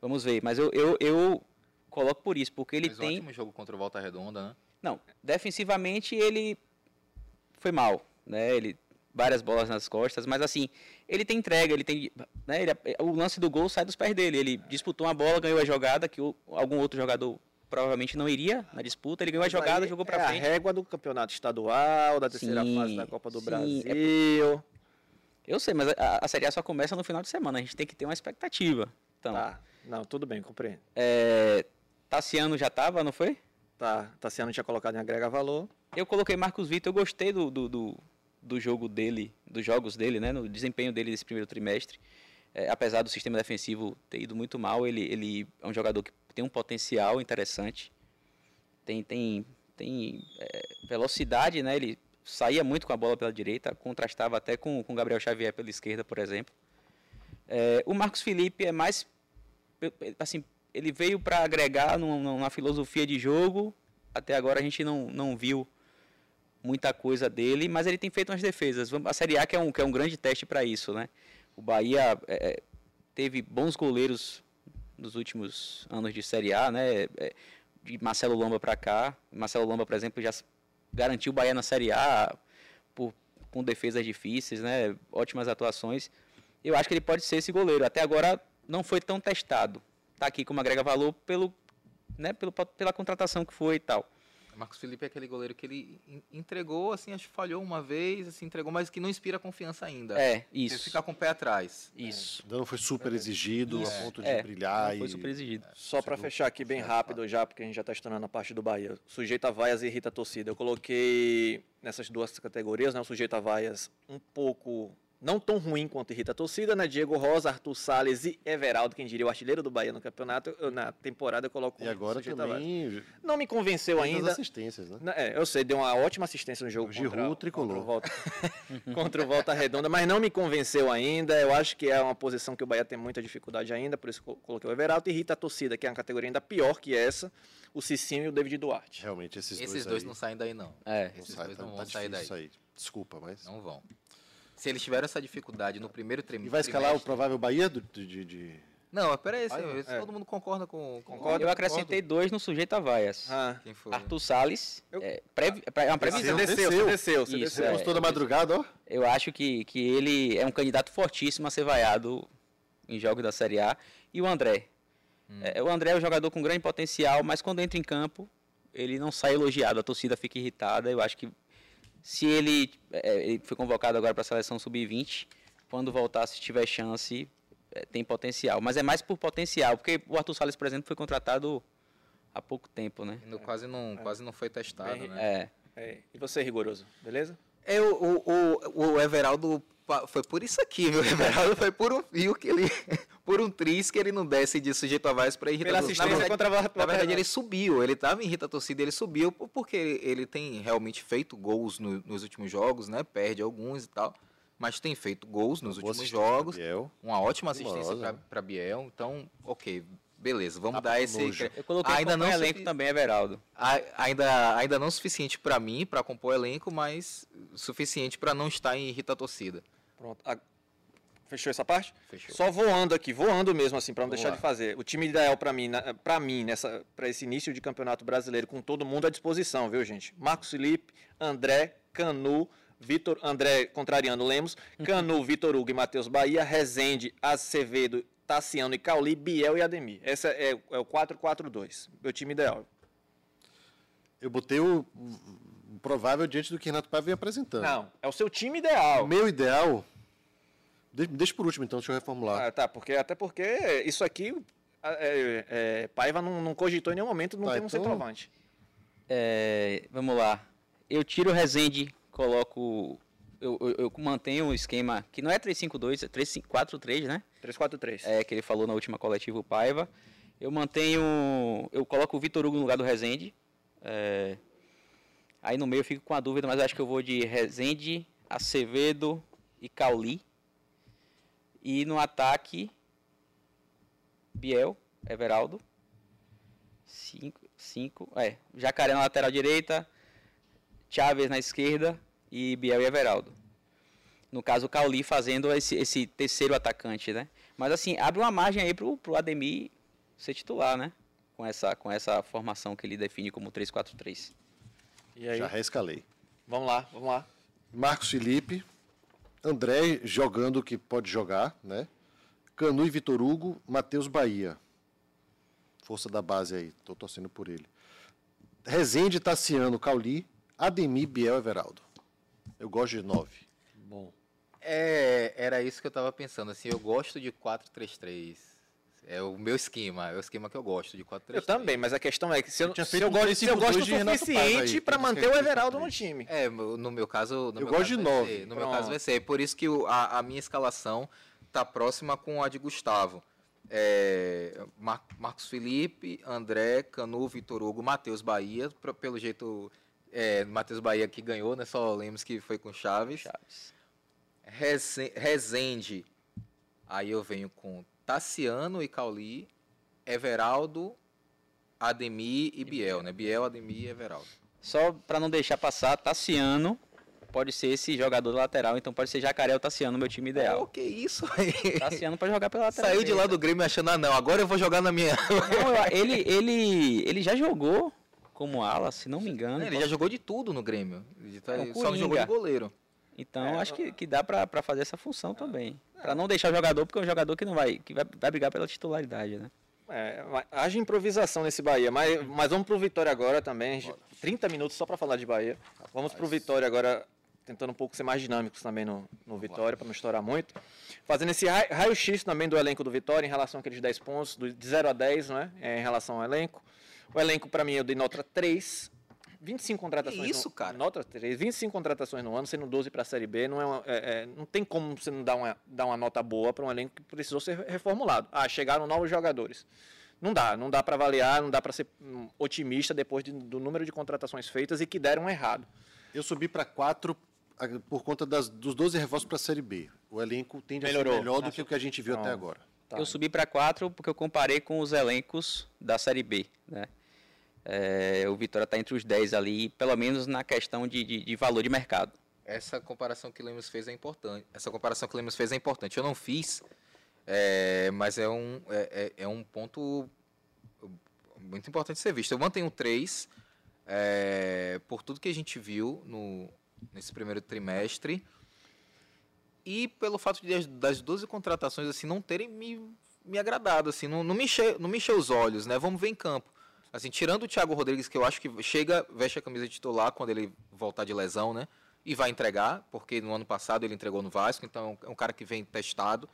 Speaker 6: vamos ver. Mas eu, eu, eu coloco por isso, porque ele
Speaker 7: um
Speaker 6: tem.
Speaker 7: ótimo jogo contra o Volta Redonda, né?
Speaker 6: Não, defensivamente ele foi mal, né? Ele várias bolas nas costas, mas assim, ele tem entrega, ele tem, né, ele- o lance do gol sai dos pés dele, ele disputou uma bola, ganhou a jogada que o- algum outro jogador provavelmente não iria na disputa, ele ganhou a jogada, jogou
Speaker 5: é
Speaker 6: para frente.
Speaker 5: a régua do campeonato estadual, da terceira
Speaker 6: Sim,
Speaker 5: fase da Copa do
Speaker 6: sim,
Speaker 5: Brasil.
Speaker 6: Eu sei, mas a, a Série A só começa no final de semana, a gente tem que ter uma expectativa. Então,
Speaker 5: Tá, não, tudo bem, compreendo.
Speaker 6: é, Tassiano já tava, não foi?
Speaker 5: Tá, Tassiano tinha colocado em agrega valor.
Speaker 6: Eu coloquei Marcos Vitor, eu gostei do, do, do, do jogo dele, dos jogos dele, né, no desempenho dele nesse primeiro trimestre. É, apesar do sistema defensivo ter ido muito mal, ele, ele é um jogador que tem um potencial interessante. tem tem, tem é, velocidade, né? Ele saía muito com a bola pela direita, contrastava até com o Gabriel Xavier pela esquerda, por exemplo. É, o Marcos Felipe é mais assim, ele veio para agregar na filosofia de jogo. Até agora a gente não, não viu muita coisa dele, mas ele tem feito umas defesas. A Série A que é um, que é um grande teste para isso, né? O Bahia é, teve bons goleiros nos últimos anos de Série A, né? É, de Marcelo Lomba para cá. Marcelo Lomba, por exemplo, já garantiu o Bahia na Série A por, com defesas difíceis, né? Ótimas atuações. Eu acho que ele pode ser esse goleiro. Até agora não foi tão testado. Está aqui como agrega valor pelo, né, pelo, pela contratação que foi e tal.
Speaker 7: Marcos Felipe é aquele goleiro que ele entregou, assim, acho que falhou uma vez, assim, entregou, mas que não inspira confiança ainda.
Speaker 6: É, isso.
Speaker 7: Ele fica com o pé atrás.
Speaker 6: Isso.
Speaker 4: Ainda não foi super exigido
Speaker 6: Isso.
Speaker 4: a ponto de
Speaker 6: É,
Speaker 4: brilhar.
Speaker 6: Não foi
Speaker 4: e-
Speaker 6: super exigido.
Speaker 5: Só para fechar aqui bem rápido já, porque a gente já está estourando a parte do Bahia. Sujeito a vaias e irrita a torcida. Eu coloquei nessas duas categorias, né? O sujeito a vaias um pouco não tão ruim quanto irrita a torcida, né? Diego Rosa, Arthur Salles e Everaldo, quem diria o artilheiro do Bahia no campeonato, eu- na temporada eu coloco
Speaker 4: E agora também.
Speaker 5: Não me convenceu ainda.
Speaker 4: assistências, né?
Speaker 5: É, eu sei, deu uma ótima assistência no jogo
Speaker 4: O Giroud
Speaker 5: contra,
Speaker 4: tricolor.
Speaker 5: Contra o, Volta, [laughs] contra o Volta Redonda, mas não me convenceu ainda. Eu acho que é uma posição que o Bahia tem muita dificuldade ainda, por isso coloquei o Everaldo. E irrita a torcida, que é uma categoria ainda pior que essa, o Cicinho e o David Duarte.
Speaker 4: Realmente, esses,
Speaker 7: Esses
Speaker 4: dois,
Speaker 7: dois
Speaker 4: aí
Speaker 7: não saem daí, não.
Speaker 6: É.
Speaker 4: não
Speaker 7: Esses
Speaker 4: saem,
Speaker 7: dois
Speaker 4: tá,
Speaker 7: não
Speaker 4: tá
Speaker 7: vão sair
Speaker 4: difícil
Speaker 7: daí.
Speaker 4: aí. Desculpa, mas.
Speaker 7: Não vão. Se eles tiveram essa dificuldade no primeiro trimestre.
Speaker 4: E vai escalar o provável Bahia do, de, de-
Speaker 7: Não, mas peraí,
Speaker 4: Ah,
Speaker 5: é.
Speaker 7: todo mundo concorda com. com-
Speaker 5: Concordo.
Speaker 6: Eu acrescentei dois no sujeito a vaias.
Speaker 5: Ah,
Speaker 7: Quem foi?
Speaker 6: Arthur Salles,
Speaker 5: Eu-
Speaker 6: é, previ- é uma
Speaker 5: você
Speaker 6: previsão.
Speaker 5: desceu, você
Speaker 4: desceu.
Speaker 5: desceu, você
Speaker 6: Isso,
Speaker 5: desceu.
Speaker 6: é.
Speaker 4: Gostou da madrugada, ó?
Speaker 6: Eu acho que, que ele é um candidato fortíssimo a ser vaiado em jogos da Série A. E o André. É, o André é um jogador com grande potencial, mas quando entra em campo, ele não sai elogiado. A torcida fica irritada. Eu acho que se ele, é, ele foi convocado agora para a seleção sub-20, quando voltar, se tiver chance, é, tem potencial. Mas é mais por potencial, porque o Arthur Salles, por exemplo, foi contratado há pouco tempo, né?
Speaker 7: No- quase, não, quase não foi testado,
Speaker 5: Bem-
Speaker 7: né?
Speaker 6: É.
Speaker 5: É, e você, rigoroso, beleza?
Speaker 7: É, o, o, o, o Everaldo foi por isso aqui, viu? [laughs] O Everaldo foi por um fio que ele. [laughs] por um tris que ele não desce de sujeito a vaz pra irritar
Speaker 5: Pela
Speaker 7: a torcida.
Speaker 5: assistência
Speaker 7: Na verdade-
Speaker 5: contra a
Speaker 7: Na verdade, ele subiu, ele tava em irrita a torcida, ele subiu por- porque ele, ele tem realmente feito gols no- nos últimos jogos, né? Perde alguns e tal. Mas tem feito gols nos
Speaker 4: Boa
Speaker 7: últimos jogos.
Speaker 4: Biel.
Speaker 7: Uma ótima assistência para Biel. Então, ok, beleza, vamos
Speaker 4: Tá
Speaker 7: dar esse.
Speaker 4: nojo.
Speaker 6: Eu coloquei
Speaker 7: ainda não
Speaker 6: elenco também, Everaldo.
Speaker 7: A- ainda, ainda não suficiente para mim, para compor o elenco, mas suficiente para não estar em irrita a torcida.
Speaker 5: Pronto. A- Fechou essa parte?
Speaker 7: Fechou.
Speaker 5: Só voando aqui, voando mesmo assim, para não
Speaker 7: Vamos
Speaker 5: deixar
Speaker 7: lá.
Speaker 5: de fazer. O time ideal para mim, para mim nessa para esse início de Campeonato Brasileiro com todo mundo à disposição, viu, gente? Marcos Felipe, André, Canu, Vitor, André contrariando Lemos, Canu, [laughs] Vitor Hugo e Matheus Bahia, Rezende, Acevedo, Tassiano e Cauli, Biel e Ademir. Esse é, é o 4-4-2, meu time ideal.
Speaker 4: Eu botei o, o provável diante do que Renato Paiva vem apresentando.
Speaker 5: Não, é o seu time
Speaker 4: O
Speaker 5: ideal.
Speaker 4: meu ideal. de- Deixa por último, então, deixa eu reformular.
Speaker 5: Ah, tá, porque até porque isso aqui é, é, Paiva não, não cogitou em nenhum momento, não
Speaker 4: Tá,
Speaker 5: tem um
Speaker 4: então-
Speaker 5: centroavante.
Speaker 6: É, vamos lá. Eu tiro o Rezende, coloco. Eu, eu, eu mantenho o esquema que não é 3-5-2, é 3-4-3, né?
Speaker 5: 3-4-3.
Speaker 6: É, que ele falou na última coletiva, o Paiva. Eu mantenho. Eu coloco o Vitor Hugo no lugar do Rezende. É, aí no meio eu fico com a dúvida, mas acho que eu vou de Rezende, Acevedo e Cauli. E no ataque, Biel, Everaldo. Cinco, cinco, é. Jacaré na lateral direita, Chaves na esquerda e Biel e Everaldo. No caso, o Cauli fazendo esse, esse terceiro atacante, né? Mas assim, abre uma margem aí pro, pro Ademir ser titular, né? Com essa, com essa formação que ele define como 3-4-3.
Speaker 5: E aí?
Speaker 4: Já reescalei.
Speaker 5: Vamos lá, vamos lá.
Speaker 4: Marcos Felipe, André jogando o que pode jogar, né? Canu e Vitor Hugo, Matheus Bahia. Força da base aí, tô torcendo por ele. Rezende, Tassiano, Cauli, Ademir, Biel, Everaldo. Eu gosto de nove.
Speaker 5: Bom.
Speaker 7: É, era isso que eu tava pensando. Assim, eu gosto de 4-3-3. É o meu esquema, é o esquema que eu gosto de 4-3-3.
Speaker 5: Eu também, mas a questão é que se eu,
Speaker 4: tinha
Speaker 5: se
Speaker 4: feito
Speaker 5: eu gosto, se eu
Speaker 4: 3-5-2
Speaker 5: gosto
Speaker 4: aí,
Speaker 5: suficiente para manter
Speaker 4: é
Speaker 5: o Everaldo
Speaker 4: 3-5-3.
Speaker 5: no time.
Speaker 7: É, no meu caso. No
Speaker 4: Eu
Speaker 7: meu
Speaker 4: gosto
Speaker 7: caso
Speaker 4: de
Speaker 7: vai
Speaker 4: nove.
Speaker 7: ser, No meu
Speaker 5: Pronto.
Speaker 7: caso vai ser. Por isso que o- a, a minha escalação tá próxima com a de Gustavo. é, Mar- Marcos Felipe, André, Canu, Vitor Hugo, Matheus Bahia. pra- pelo jeito, é, Matheus Bahia que ganhou, né? Só lemos que foi com Chaves.
Speaker 6: Chaves.
Speaker 7: Reze- Rezende. Aí eu venho com Tassiano e Cauli, Everaldo, Ademir e Biel, né? Biel, Ademir e Everaldo.
Speaker 6: Só para não deixar passar, Tassiano pode ser esse jogador lateral, então pode ser Jacaré ou Tassiano, meu time
Speaker 7: Oh,
Speaker 6: ideal.
Speaker 7: que isso [laughs] aí?
Speaker 6: Tassiano pode jogar pela lateral.
Speaker 7: Saiu de lá do Grêmio achando, ah não, agora eu vou jogar na minha.
Speaker 6: Não, ele, ele, ele já jogou como ala, se não me engano.
Speaker 7: Ele já jogou de tudo no Grêmio. Ele tá-
Speaker 6: É
Speaker 7: só jogou de goleiro.
Speaker 6: Então acho que, que dá pra fazer essa função também. Pra não deixar o jogador, porque é um jogador que não vai, que vai, vai brigar pela titularidade, né?
Speaker 5: É, haja improvisação nesse Bahia, mas, mas vamos pro Vitória agora também. 30 minutos só para falar de Bahia. Vamos pro Vitória agora, tentando um pouco ser mais dinâmicos também no, no Vitória, para não estourar muito. Fazendo esse ra- raio-x também do elenco do Vitória em relação àqueles 10 pontos, do- de 0 a 10, não é? É, em relação ao elenco. O elenco, para mim, eu dei nota 3. 25 contratações.
Speaker 7: Que isso,
Speaker 5: no,
Speaker 7: cara?
Speaker 5: Nota 3. 25 contratações no ano, sendo 12 para a Série B. Não, é uma- é- é- não tem como você não dar uma, dar uma nota boa para um elenco que precisou ser reformulado. Ah, chegaram novos jogadores. Não dá, não dá para avaliar, não dá para ser hum, otimista depois de- do número de contratações feitas e que deram errado.
Speaker 4: Eu subi para 4 por conta das, dos 12 reforços para a Série B. O elenco tende a
Speaker 5: Melhorou.
Speaker 4: ser melhor do que o que a gente viu até agora.
Speaker 5: Tá.
Speaker 6: Eu subi pra 4 porque eu comparei com os elencos da Série B, né? É, o Vitória tá entre os 10 ali, pelo menos na questão de, de, de valor de mercado.
Speaker 7: Essa comparação que Lemos fez é importante. Essa comparação que Lemos fez é importante. Eu não fiz, é, mas é um, é, é- é um ponto muito importante ser visto. Eu mantenho três é, por tudo que a gente viu no, nesse primeiro trimestre e pelo fato de as, das 12 contratações assim não terem me, me agradado, assim, não, não, me enche, não me encheu os olhos, né? Vamos ver em campo. Assim, tirando o Thiago Rodrigues, que eu acho que chega, veste a camisa de titular quando ele voltar de lesão, né? E vai entregar, porque no ano passado ele entregou no Vasco, então é um cara que vem testado.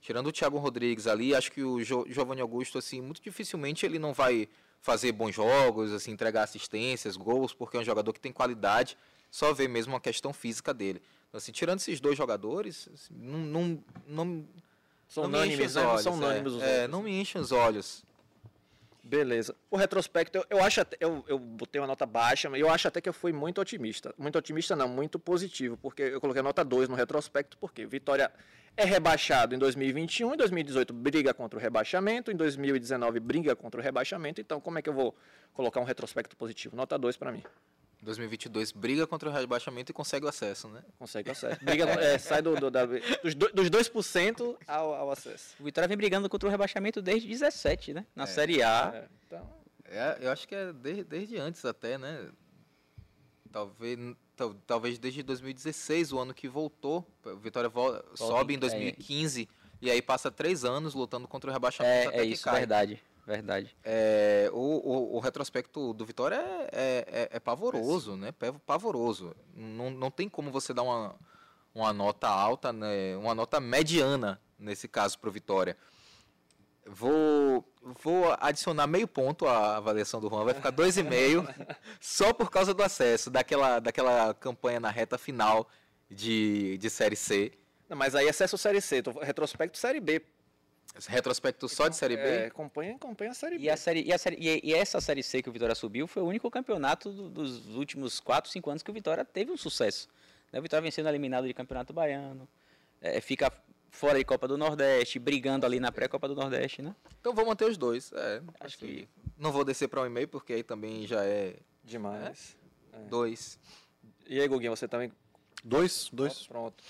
Speaker 7: Tirando o Thiago Rodrigues ali, acho que o jo Giovanni Augusto, assim, muito dificilmente ele não vai fazer bons jogos, assim, entregar assistências, gols, porque é um jogador que tem qualidade, só ver mesmo a questão física dele. Então, assim, tirando esses dois jogadores, assim, não, não, não,
Speaker 5: São
Speaker 7: não me enche
Speaker 5: unânimes,
Speaker 7: os
Speaker 5: né?
Speaker 7: olhos. É. É, não me enchem os olhos.
Speaker 5: Beleza. O retrospecto, eu, eu acho até, eu, eu botei uma nota baixa, mas eu acho até que eu fui muito otimista. Muito otimista não, muito positivo, porque eu coloquei nota 2 no retrospecto, porque Vitória é rebaixado em 2021, em 2018 briga contra o rebaixamento, em 2019 briga contra o rebaixamento, então como é que eu vou colocar um retrospecto positivo? Nota 2 para mim.
Speaker 7: 2022 briga contra o rebaixamento e consegue o acesso, né?
Speaker 5: Consegue acesso. Briga, é, sai do, do, da, dos, do- dos 2% ao, ao acesso.
Speaker 6: O Vitória vem brigando contra o rebaixamento desde 17, né? Na Série A.
Speaker 5: É, então,
Speaker 7: É, eu acho que é desde, desde antes até, né? Talvez, tal- talvez desde 2016, o ano que voltou. O Vitória vol- sobe em
Speaker 6: é.
Speaker 7: 2015 e aí passa três anos lutando contra o rebaixamento até
Speaker 6: É, é
Speaker 7: que
Speaker 6: isso,
Speaker 7: cai.
Speaker 6: verdade. Verdade.
Speaker 7: É, o, o, o retrospecto do Vitória é, é, é- é pavoroso, né? Pavoroso. Não, não tem como você dar uma, uma nota alta, né? uma nota mediana, nesse caso, para o Vitória. Vou, vou adicionar meio ponto à avaliação do Juan, vai ficar 2,5 [laughs] só por causa do acesso, daquela, daquela campanha na reta final de, de Série C.
Speaker 5: não, mas aí acesso Série C, retrospecto Série B.
Speaker 7: Retrospecto só de Série B.
Speaker 5: É, acompanha, acompanha a Série B.
Speaker 6: E, a série, e, a série, e, e essa Série C que o Vitória subiu foi o único campeonato do- dos últimos 4, 5 anos que o Vitória teve um sucesso. Né? O Vitória vencendo eliminado de Campeonato Baiano, é, fica fora de Copa do Nordeste, brigando ali na pré-Copa do Nordeste, né?
Speaker 7: Então vou manter os dois. É,
Speaker 6: Acho
Speaker 7: assim,
Speaker 6: que-
Speaker 7: Não vou descer para um e-mail, porque aí também já é
Speaker 5: Demais.
Speaker 7: dois.
Speaker 5: E aí, Guguinho, você também.
Speaker 4: Dois, dois.
Speaker 5: Pronto.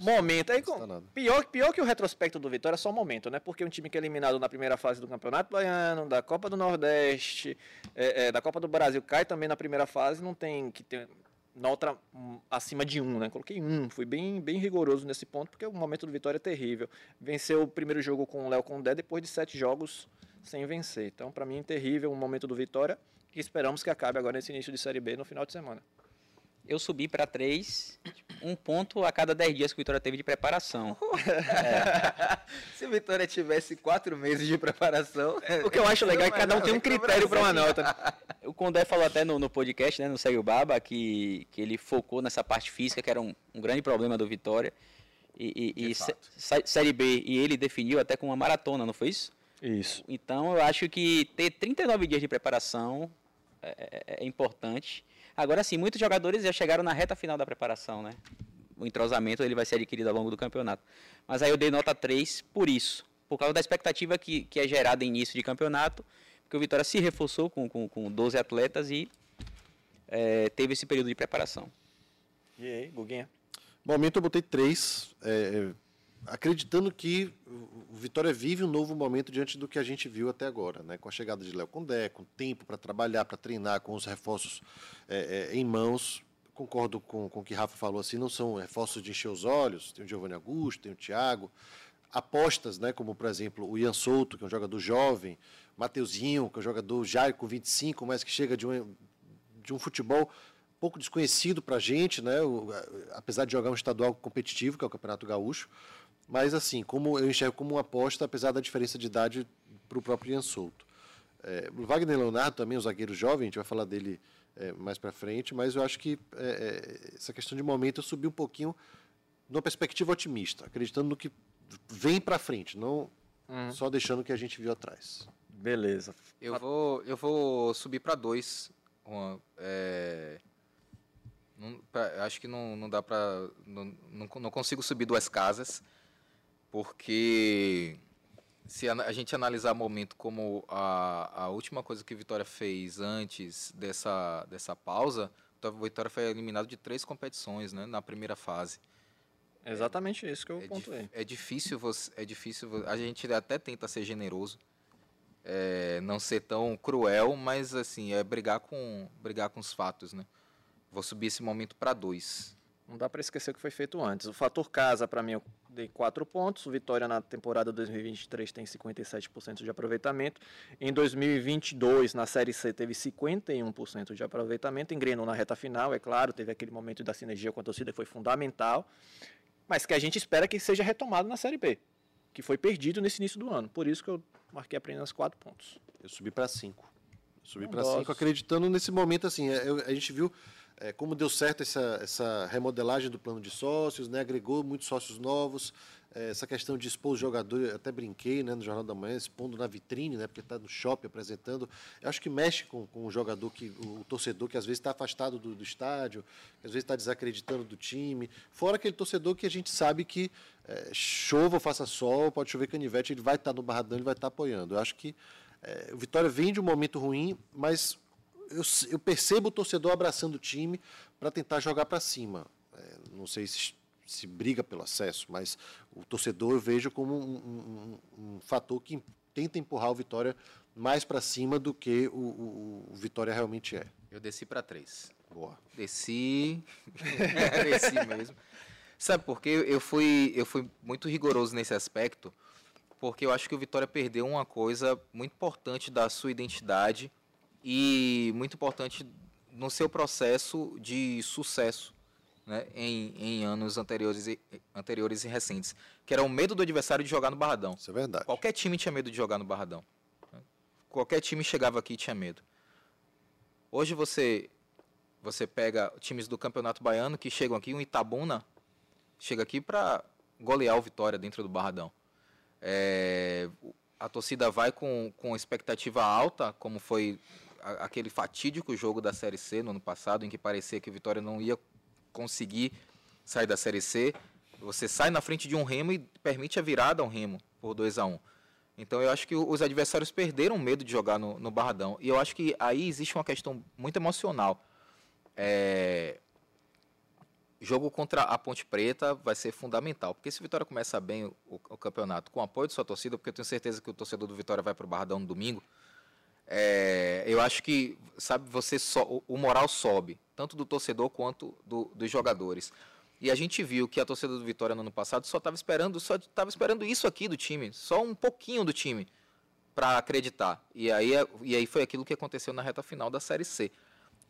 Speaker 5: Momento. Aí, com- pior, pior que o retrospecto do Vitória é só momento, né? Porque um time que é eliminado na primeira fase do Campeonato Baiano, da Copa do Nordeste, é, é, da Copa do Brasil, cai também na primeira fase, não tem que ter nota hum, acima de um, né? Coloquei um, fui bem, bem rigoroso nesse ponto, porque o momento do Vitória é terrível. Venceu o primeiro jogo com o Léo Condé depois de sete jogos sem vencer. Então, para mim, terrível o momento do Vitória, que esperamos que acabe agora nesse início de Série B no final de semana.
Speaker 6: Eu subi para 3, um ponto a cada 10 dias que o Vitória teve de preparação. [laughs]
Speaker 7: Se o Vitória tivesse quatro meses de preparação. [laughs]
Speaker 5: O que eu acho legal é que cada um tem um critério para uma nota. [laughs]
Speaker 6: O Condé falou até no, no podcast, né, no Segue o Baba, que, que ele focou nessa parte física, que era um, um grande problema do Vitória. E, e, e Série B, e ele definiu até com uma maratona, não foi isso?
Speaker 5: Isso.
Speaker 6: Então eu acho que ter 39 dias de preparação é, é- é importante. Agora sim, muitos jogadores já chegaram na reta final da preparação, né? O entrosamento ele vai ser adquirido ao longo do campeonato. Mas aí eu dei nota 3 por isso. Por causa da expectativa que, que é gerada em início de campeonato, porque o Vitória se reforçou com, com, com 12 atletas e é, teve esse período de preparação.
Speaker 5: E aí, Guguinha?
Speaker 4: Momento eu botei três, é, acreditando que o Vitória vive um novo momento diante do que a gente viu até agora, né? Com a chegada de Léo Condé, com tempo para trabalhar, para treinar, com os reforços é, é, em mãos. Concordo com, com o que Rafa falou, assim, não são reforços de encher os olhos. Tem o Giovanni Augusto, tem o Thiago. Apostas, né? Como por exemplo o Ian Souto, que é um jogador jovem, Mateuzinho, que é um jogador já com 25, mas que chega de um, de um futebol pouco desconhecido para a gente, né? O- apesar de jogar um estadual competitivo, que é o Campeonato Gaúcho. Mas, assim, como eu enxergo como uma aposta, apesar da diferença de idade para o próprio Ian Souto. É, o Wagner Leonardo também, o zagueiro jovem, a gente vai falar dele é, mais para frente, mas eu acho que é, é, essa questão de momento eu subi um pouquinho numa perspectiva otimista, acreditando no que vem para frente, não só deixando o que a gente viu atrás.
Speaker 5: Beleza.
Speaker 7: Eu vou, eu vou subir para dois. Juan. É, não- pra- acho que não, não dá para. Não, não, não consigo subir duas casas, porque se a, gente analisar o momento como a, a última coisa que Vitória fez antes dessa, dessa pausa, o Vitória foi eliminado de três competições né, na primeira fase.
Speaker 5: É exatamente isso que eu
Speaker 7: É,
Speaker 5: pontuei.
Speaker 7: é difícil você, é difícil. A gente até tenta ser generoso, é, não ser tão cruel, mas assim é brigar com brigar com os fatos, né? Vou subir esse momento para dois.
Speaker 5: Não dá para esquecer o que foi feito antes. O fator casa, para mim, eu dei 4 pontos. O Vitória na temporada 2023 tem 57% de aproveitamento. Em 2022, na Série C, teve 51% de aproveitamento. Engrenou na reta final, é claro. Teve aquele momento da sinergia com a torcida que foi fundamental. Mas que a gente espera que seja retomado na Série B. Que foi perdido nesse início do ano. Por isso que eu marquei apenas 4 pontos.
Speaker 4: Eu subi para cinco. Subi
Speaker 5: Não
Speaker 4: para
Speaker 5: gosto.
Speaker 4: cinco, acreditando nesse momento assim. é, eu- a gente viu é, como deu certo essa, essa remodelagem do plano de sócios, né? Agregou muitos sócios novos. é, essa questão de expor os jogadores, até brinquei né, no Jornal da Manhã, expondo na vitrine, né? Porque está no shopping apresentando. Eu acho que mexe com, com o jogador, que, o, torcedor que às vezes está afastado do, do estádio, que às vezes está desacreditando do time. Fora aquele torcedor que a gente sabe que é, chova ou faça sol, pode chover canivete, ele vai estar no Barradão, ele vai estar apoiando. Eu acho que é, o Vitória vem de um momento ruim, mas eu, eu percebo o torcedor abraçando o time para tentar jogar para cima. É, não sei se, se briga pelo acesso, mas o torcedor eu vejo como um, um- um- um fator que tenta empurrar o Vitória mais para cima do que o, o- o Vitória realmente é.
Speaker 7: Eu desci para três.
Speaker 4: Boa.
Speaker 7: Desci, [laughs] desci mesmo. Sabe por quê? Eu fui, eu fui muito rigoroso nesse aspecto, porque eu acho que o Vitória perdeu uma coisa muito importante da sua identidade e muito importante no seu processo de sucesso né, em, em anos anteriores e, anteriores e recentes, que era o medo do adversário de jogar no Barradão.
Speaker 4: Isso é verdade.
Speaker 7: Qualquer time tinha medo de jogar no Barradão. né? Qualquer time chegava aqui e tinha medo. Hoje você você pega times do Campeonato Baiano que chegam aqui, um Itabuna chega aqui para golear o Vitória dentro do Barradão. É, a torcida vai com, com expectativa alta, como foi aquele fatídico jogo da Série C no ano passado, em que parecia que o Vitória não ia conseguir sair da Série C. Você sai na frente de um remo e permite a virada a um remo por 2 a 1 Então eu acho que os adversários perderam medo de jogar no, no Barradão. E eu acho que aí existe uma questão muito emocional. É, Jogo contra a Ponte Preta vai ser fundamental, porque se o Vitória começa bem o, o campeonato com o apoio de sua torcida, porque eu tenho certeza que o torcedor do Vitória vai para o Barradão no domingo, é, eu acho que, sabe, você só, o, moral sobe, tanto do torcedor quanto do- dos jogadores. E a gente viu que a torcida do Vitória no ano passado só estava esperando, só estava esperando isso aqui do time, só um pouquinho do time para acreditar. E aí, e aí foi aquilo que aconteceu na reta final da Série C.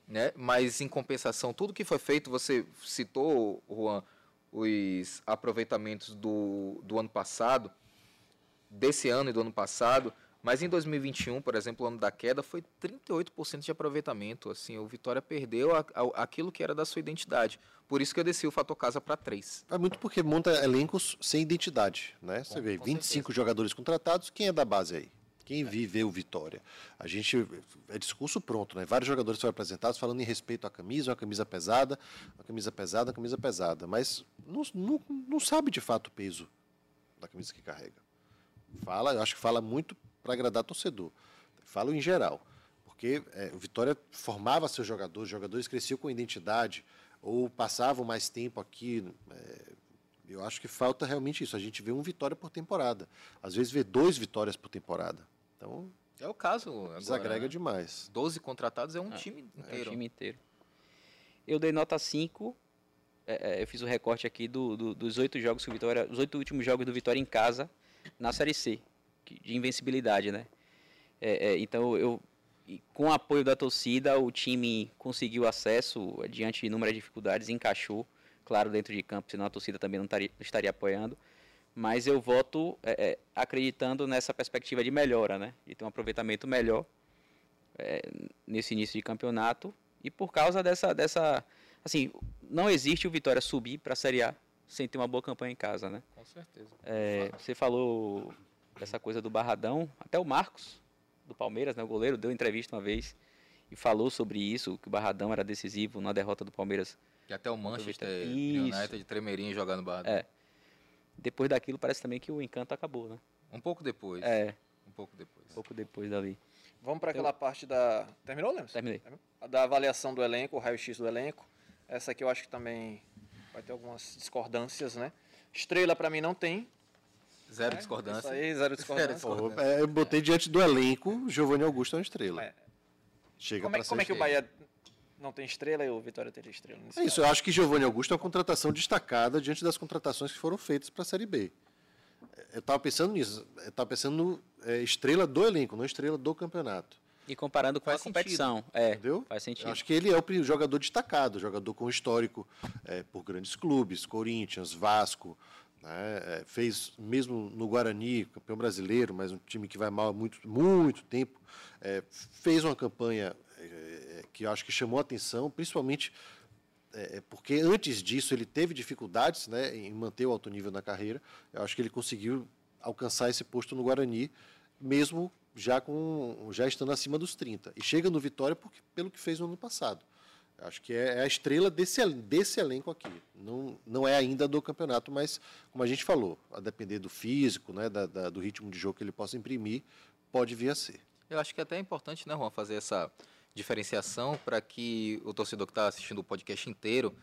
Speaker 7: Né? Mas em compensação, tudo que foi feito, você citou, Juan, os aproveitamentos do, do ano passado, desse ano e do ano passado, Mas em 2021, por exemplo, o ano da queda, foi 38% de aproveitamento. Assim, o Vitória perdeu a- a- aquilo que era da sua identidade. Por isso que eu desci o fator casa para 3.
Speaker 4: É muito porque monta elencos sem identidade, né? Você
Speaker 7: Com-
Speaker 4: vê
Speaker 7: com
Speaker 4: 25 jogadores contratados, quem é da base aí? Quem vive o Vitória? A gente é discurso pronto, né? Vários jogadores foram apresentados falando em respeito à camisa, uma camisa pesada, uma camisa pesada, uma camisa pesada, mas não, não, não sabe de fato o peso da camisa que carrega. Fala, eu acho que fala muito para agradar torcedor. Falo em geral, porque é, o Vitória formava seus jogadores, os jogadores cresciam com identidade ou passavam mais tempo aqui. é, eu acho que falta realmente isso. A gente vê um Vitória por temporada. Às vezes vê dois Vitórias por temporada. Então,
Speaker 7: É o caso agora,
Speaker 4: desagrega
Speaker 7: né?
Speaker 4: demais.
Speaker 7: 12 contratados é um
Speaker 6: Ah,
Speaker 7: time
Speaker 6: É o
Speaker 7: inteiro.
Speaker 6: time inteiro. Eu dei nota 5. é, é, eu fiz o recorte aqui do- do- dos oito jogos que o Vitória. Os oito últimos jogos do Vitória em casa na Série C. De invencibilidade, né? É, é, então eu. Com o apoio da torcida, o time conseguiu acesso diante de inúmeras dificuldades, encaixou, claro, dentro de campo, senão a torcida também não estaria, não estaria apoiando. Mas eu voto é, é, acreditando nessa perspectiva de melhora, né? De ter um aproveitamento melhor é, nesse início de campeonato. E por causa dessa, dessa. Assim, não existe o Vitória subir para a Série A sem ter uma boa campanha em casa, né?
Speaker 7: Com certeza.
Speaker 6: É, você falou dessa coisa do Barradão, até o Marcos, do Palmeiras, né, o goleiro, deu entrevista uma vez e falou sobre isso, que o Barradão era decisivo na derrota do Palmeiras.
Speaker 7: E até o Manchester. United tremerinho jogando barra.
Speaker 6: É. Depois daquilo, parece também que o encanto acabou, né?
Speaker 7: Um pouco depois.
Speaker 6: É,
Speaker 7: Um pouco depois.
Speaker 6: um pouco depois dali.
Speaker 5: Vamos para aquela parte da. Terminou, Lemos?
Speaker 6: Terminei.
Speaker 5: Da avaliação do elenco, o raio-x do elenco. Essa aqui eu acho que também vai ter algumas discordâncias, né? Estrela para mim não tem.
Speaker 7: Zero
Speaker 5: né?
Speaker 7: discordância.
Speaker 5: Isso aí, [laughs] zero discordância.
Speaker 7: discordância.
Speaker 4: Pô, é, eu botei diante do elenco, Giovanni Augusto é uma estrela.
Speaker 5: É.
Speaker 4: Chega
Speaker 5: Como é, como é que o. Bahia não tem estrela e o Vitória teria estrela?
Speaker 4: É isso, eu acho que Giovanni Augusto é uma contratação destacada diante das contratações que foram feitas para a Série B. Eu estava pensando nisso, eu estava pensando no é, estrela do elenco, não estrela do campeonato.
Speaker 6: E comparando com
Speaker 7: Faz
Speaker 6: a competição, é,
Speaker 4: Entendeu?
Speaker 6: faz sentido.
Speaker 4: Eu acho que ele é o jogador destacado, jogador com histórico é, por grandes clubes, Corinthians, Vasco, né, é, fez mesmo no Guarani, campeão brasileiro, mas um time que vai mal há muito, muito tempo, é, fez uma campanha é, que eu acho que chamou atenção, principalmente é, porque antes disso ele teve dificuldades né, em manter o alto nível na carreira. Eu acho que ele conseguiu alcançar esse posto no Guarani, mesmo já com já estando acima dos 30. E chega no Vitória porque, pelo que fez no ano passado. Acho que é, é a estrela desse, desse elenco aqui. Não, não é ainda do campeonato, mas, como a gente falou, a depender do físico, né, da- da- do ritmo de jogo que ele possa imprimir, pode vir a ser.
Speaker 7: Eu acho que até é importante, né, Juan, fazer essa diferenciação para que o torcedor que está assistindo o podcast inteiro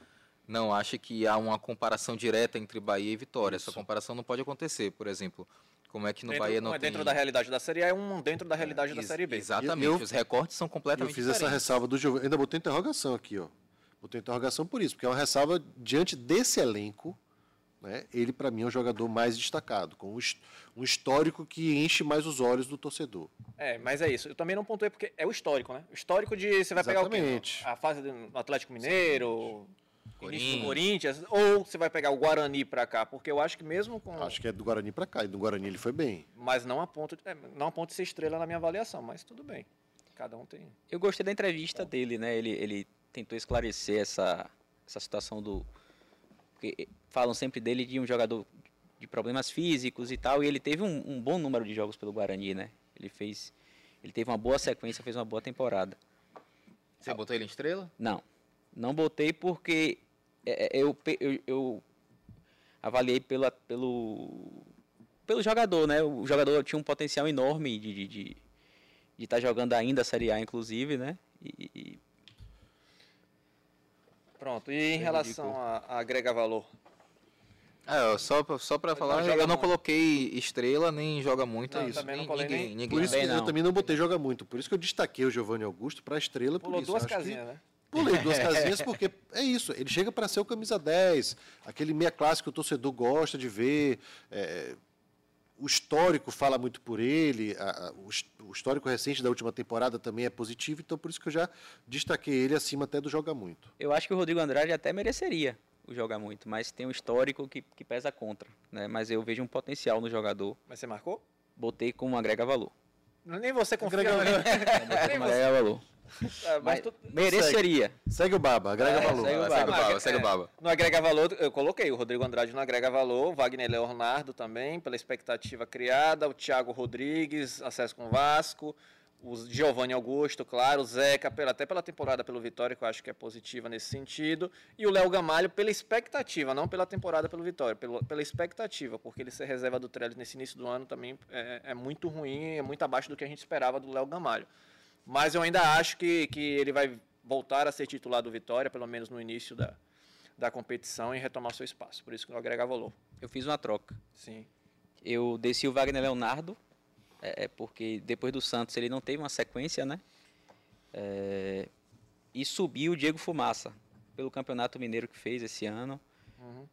Speaker 7: não ache que há uma comparação direta entre Bahia e Vitória. Essa comparação não pode acontecer. Por exemplo, como é que no
Speaker 5: dentro,
Speaker 7: Bahia não
Speaker 5: um é
Speaker 7: tem...
Speaker 5: dentro da realidade da Série A e um dentro da realidade da
Speaker 7: Ex-
Speaker 5: Série B.
Speaker 7: Exatamente.
Speaker 4: Eu-
Speaker 7: Os recortes são
Speaker 4: Eu
Speaker 7: completamente
Speaker 4: fiz essa
Speaker 7: diferentes.
Speaker 4: ressalva do Giovanni. Ainda botei interrogação aqui, ó. Botei interrogação por isso, porque é uma ressalva diante desse elenco. Né, ele, para mim, é o jogador mais destacado, com um his- histórico que enche mais os olhos do torcedor.
Speaker 5: É, mas é isso. Eu também não pontuei porque é o histórico, né? O histórico de você vai pegar o
Speaker 4: Exatamente.
Speaker 5: quê? A fase do Atlético Mineiro, do
Speaker 7: Corinthians.
Speaker 5: Corinthians, ou você vai pegar o Guarani pra cá, porque eu acho que mesmo com
Speaker 4: Acho que é do Guarani para cá, e do Guarani ele foi bem.
Speaker 5: mas não a ponto de, é, não a ponto de ser estrela na minha avaliação, mas tudo bem. Cada um tem.
Speaker 6: Eu gostei da entrevista dele, né? Ele, ele tentou esclarecer essa, essa situação do. Porque falam sempre dele de um jogador de problemas físicos e tal, e ele teve um, um bom número de jogos pelo Guarani, né? Ele fez. Ele teve uma boa sequência, fez uma boa temporada.
Speaker 7: Você botou ele em estrela?
Speaker 6: Não, não botei porque é, é, eu, eu, eu avaliei pela, pelo, pelo jogador, né? O jogador tinha um potencial enorme de estar de, de tá jogando ainda a Série A, inclusive, né? E, e
Speaker 5: Pronto. E em relação a, a agregar valor?
Speaker 7: É, só, pra- só para falar, eu não
Speaker 5: muito.
Speaker 7: coloquei estrela, nem joga muito.
Speaker 5: Não,
Speaker 7: é isso.
Speaker 5: também não
Speaker 7: Nem-
Speaker 5: colei
Speaker 7: ninguém,
Speaker 5: nem-
Speaker 7: ninguém.
Speaker 4: Por isso que eu também não botei joga muito. Por isso que eu destaquei o Giovanni Augusto para a estrela. por
Speaker 5: Pulou
Speaker 4: isso.
Speaker 5: duas casinhas, né?
Speaker 4: Pulei [laughs] duas casinhas porque é isso. Ele chega para ser o camisa 10, aquele meia clássico que o torcedor gosta de ver. é, o histórico fala muito por ele, a- a- o o histórico recente da última temporada também é positivo, então por isso que eu já destaquei ele acima até do joga muito.
Speaker 6: eu acho que o Rodrigo Andrade até mereceria o jogar muito, mas tem um histórico que, que pesa contra, né? Mas eu vejo um potencial no jogador.
Speaker 5: Mas você marcou?
Speaker 6: Botei como agrega valor.
Speaker 5: Nem você confia.
Speaker 4: Agrega-
Speaker 5: né? [laughs]
Speaker 6: Agrega valor.
Speaker 5: É, mas
Speaker 6: Mas
Speaker 5: tu-
Speaker 6: mereceria.
Speaker 4: Segue o Baba, agrega
Speaker 6: É,
Speaker 4: valor.
Speaker 6: segue o
Speaker 7: Segue o
Speaker 6: Baba.
Speaker 7: Baba,
Speaker 5: Não,
Speaker 7: segue o
Speaker 5: é,
Speaker 7: Baba.
Speaker 5: No agrega valor, eu coloquei o Rodrigo Andrade no agrega valor, o Wagner Leonardo também, pela expectativa criada, o Thiago Rodrigues, acesso com o Vasco, o Giovanni Augusto, claro, o Zeca, pela- até pela temporada pelo Vitória, que eu acho que é positiva nesse sentido, e o Léo Gamalho pela expectativa, não pela temporada pelo Vitória, pelo- pela expectativa, porque ele ser reserva do Trellis nesse início do ano também é, é muito ruim, é muito abaixo do que a gente esperava do Léo Gamalho. Mas eu ainda acho que, que ele vai voltar a ser titular do Vitória, pelo menos no início da, da competição, e retomar seu espaço. Por isso que eu agrega valor.
Speaker 6: Eu fiz uma troca.
Speaker 5: Sim.
Speaker 6: Eu desci o Wagner Leonardo, é, é, porque depois do Santos ele não teve uma sequência, né? É, e subi o Diego Fumaça, pelo Campeonato Mineiro que fez esse ano.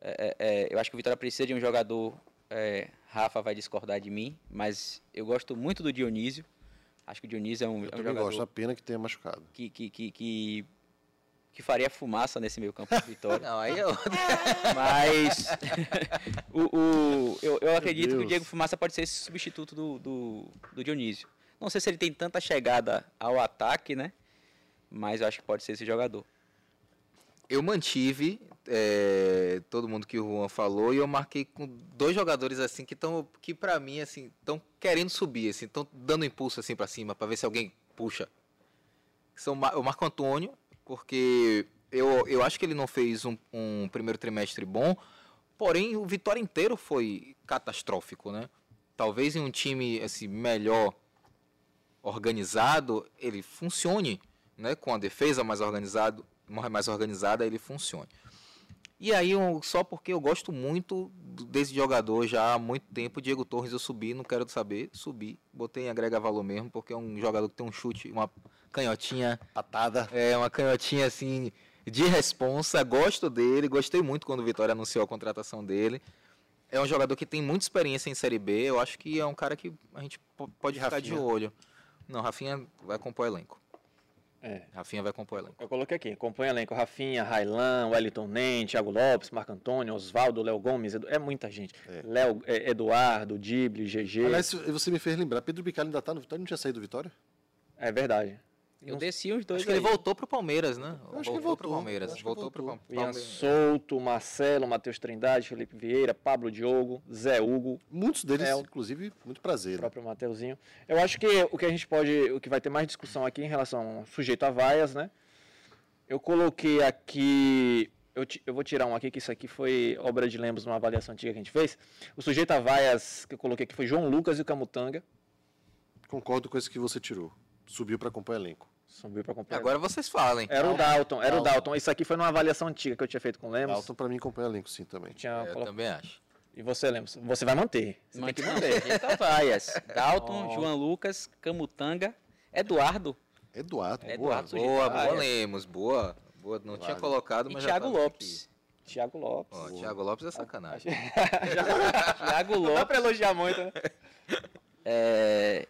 Speaker 6: É, é, é, eu acho que o Vitória precisa de um jogador. é, Rafa vai discordar de mim, mas eu gosto muito do Dionísio. Acho que o Dionísio é um,
Speaker 4: Eu
Speaker 6: é um jogador
Speaker 4: gosto, a pena que tenha machucado.
Speaker 6: que, que, que, que, que faria fumaça nesse meio campo do Vitória. [laughs]
Speaker 7: Não, aí eu... [laughs]
Speaker 6: Mas [laughs] o, o- eu, eu acredito que o. Diego Fumaça pode ser esse substituto do, do, do Dionísio. Não sei se ele tem tanta chegada ao ataque, né? Mas eu acho que pode ser esse jogador.
Speaker 7: Eu mantive é, todo mundo que o Juan falou e eu marquei com dois jogadores assim que estão que para mim assim estão querendo subir assim, estão dando impulso assim para cima para ver se alguém puxa. São o Marco Antônio, porque eu, eu acho que ele não fez um, um primeiro trimestre bom, porém o Vitória inteiro foi catastrófico, né? Talvez em um time assim melhor organizado ele funcione, né? Com a defesa mais organizado, mais organizada ele funcione. E aí, só porque eu gosto muito desse jogador já há muito tempo, Diego Torres, eu subi, não quero saber, subi, botei em agrega valor mesmo, porque é um jogador que tem um chute, uma canhotinha,
Speaker 4: Patada.
Speaker 7: é uma canhotinha assim de responsa, gosto dele, gostei muito quando o Vitória anunciou a contratação dele. É um jogador que tem muita experiência em Série B, eu acho que é um cara que a gente po- pode
Speaker 4: E
Speaker 7: ficar de
Speaker 4: Rafinha?
Speaker 7: olho. Não, Rafinha vai compor elenco.
Speaker 5: É.
Speaker 7: Rafinha vai compor elenco.
Speaker 5: Eu coloquei aqui, acompanha elenco, Rafinha, Railan, Wellington Nem, Thiago Lopes, Marco Antônio, Oswaldo, Léo Gomes, Edu- é muita gente.
Speaker 4: É.
Speaker 5: Léo, é, Eduardo, Dible, GG,
Speaker 4: Aliás, você me fez lembrar, Pedro Bicalho ainda tá no Vitória, não tinha saído do Vitória?
Speaker 5: é verdade.
Speaker 6: Eu desci os dois
Speaker 7: Acho que ele
Speaker 6: aí.
Speaker 7: voltou pro Palmeiras, né?
Speaker 4: Eu acho que ele
Speaker 7: voltou pro
Speaker 4: voltou,
Speaker 7: Palmeiras.
Speaker 4: que
Speaker 7: Voltou pro
Speaker 4: voltou.
Speaker 7: Pal-
Speaker 5: Ian
Speaker 7: Palmeiras.
Speaker 5: Souto, Marcelo, Matheus Trindade, Felipe Vieira, Pablo Diogo, Zé Hugo,
Speaker 4: Muitos deles,
Speaker 5: É,
Speaker 4: inclusive, muito prazer.
Speaker 5: o
Speaker 4: né?
Speaker 5: próprio Mateuzinho. Eu acho que o que a gente pode, o que vai ter mais discussão aqui em relação ao sujeito a vaias, né? Eu coloquei aqui, eu, eu vou tirar um aqui, que isso aqui foi obra de Lemos numa avaliação antiga que a gente fez. O sujeito a vaias que eu coloquei aqui foi João Lucas e o Camutanga.
Speaker 4: Concordo com esse que você tirou. Subiu para acompanhar elenco.
Speaker 5: Subiu acompanhar.
Speaker 7: Agora vocês falem.
Speaker 5: Era o Dalton, era o
Speaker 4: Dalton.
Speaker 5: Isso aqui foi numa avaliação antiga que eu tinha feito com o Lemos.
Speaker 4: Dalton, para mim, acompanha elenco, sim, também.
Speaker 5: Tinha
Speaker 7: eu
Speaker 5: colo-
Speaker 7: também acho.
Speaker 5: E você, Lemos? Você vai manter. Você tem que manter.
Speaker 6: Eita, vaias. [laughs] Dalton,
Speaker 5: Oh.
Speaker 6: João Lucas, Camutanga, Eduardo
Speaker 4: Eduardo. Boa.
Speaker 6: Eduardo Sujeito
Speaker 7: Boa,
Speaker 6: a
Speaker 7: boa. Lemos, boa. Boa, não tinha
Speaker 4: Vale.
Speaker 7: colocado,
Speaker 6: e
Speaker 7: mas já
Speaker 6: Thiago
Speaker 7: tava
Speaker 6: Lopes.
Speaker 5: Thiago Lopes.
Speaker 7: aqui. Ó, Thiago Lopes é sacanagem. [laughs]
Speaker 6: Thiago
Speaker 5: Não dá
Speaker 6: Lopes.
Speaker 5: pra elogiar muito, né?
Speaker 6: é,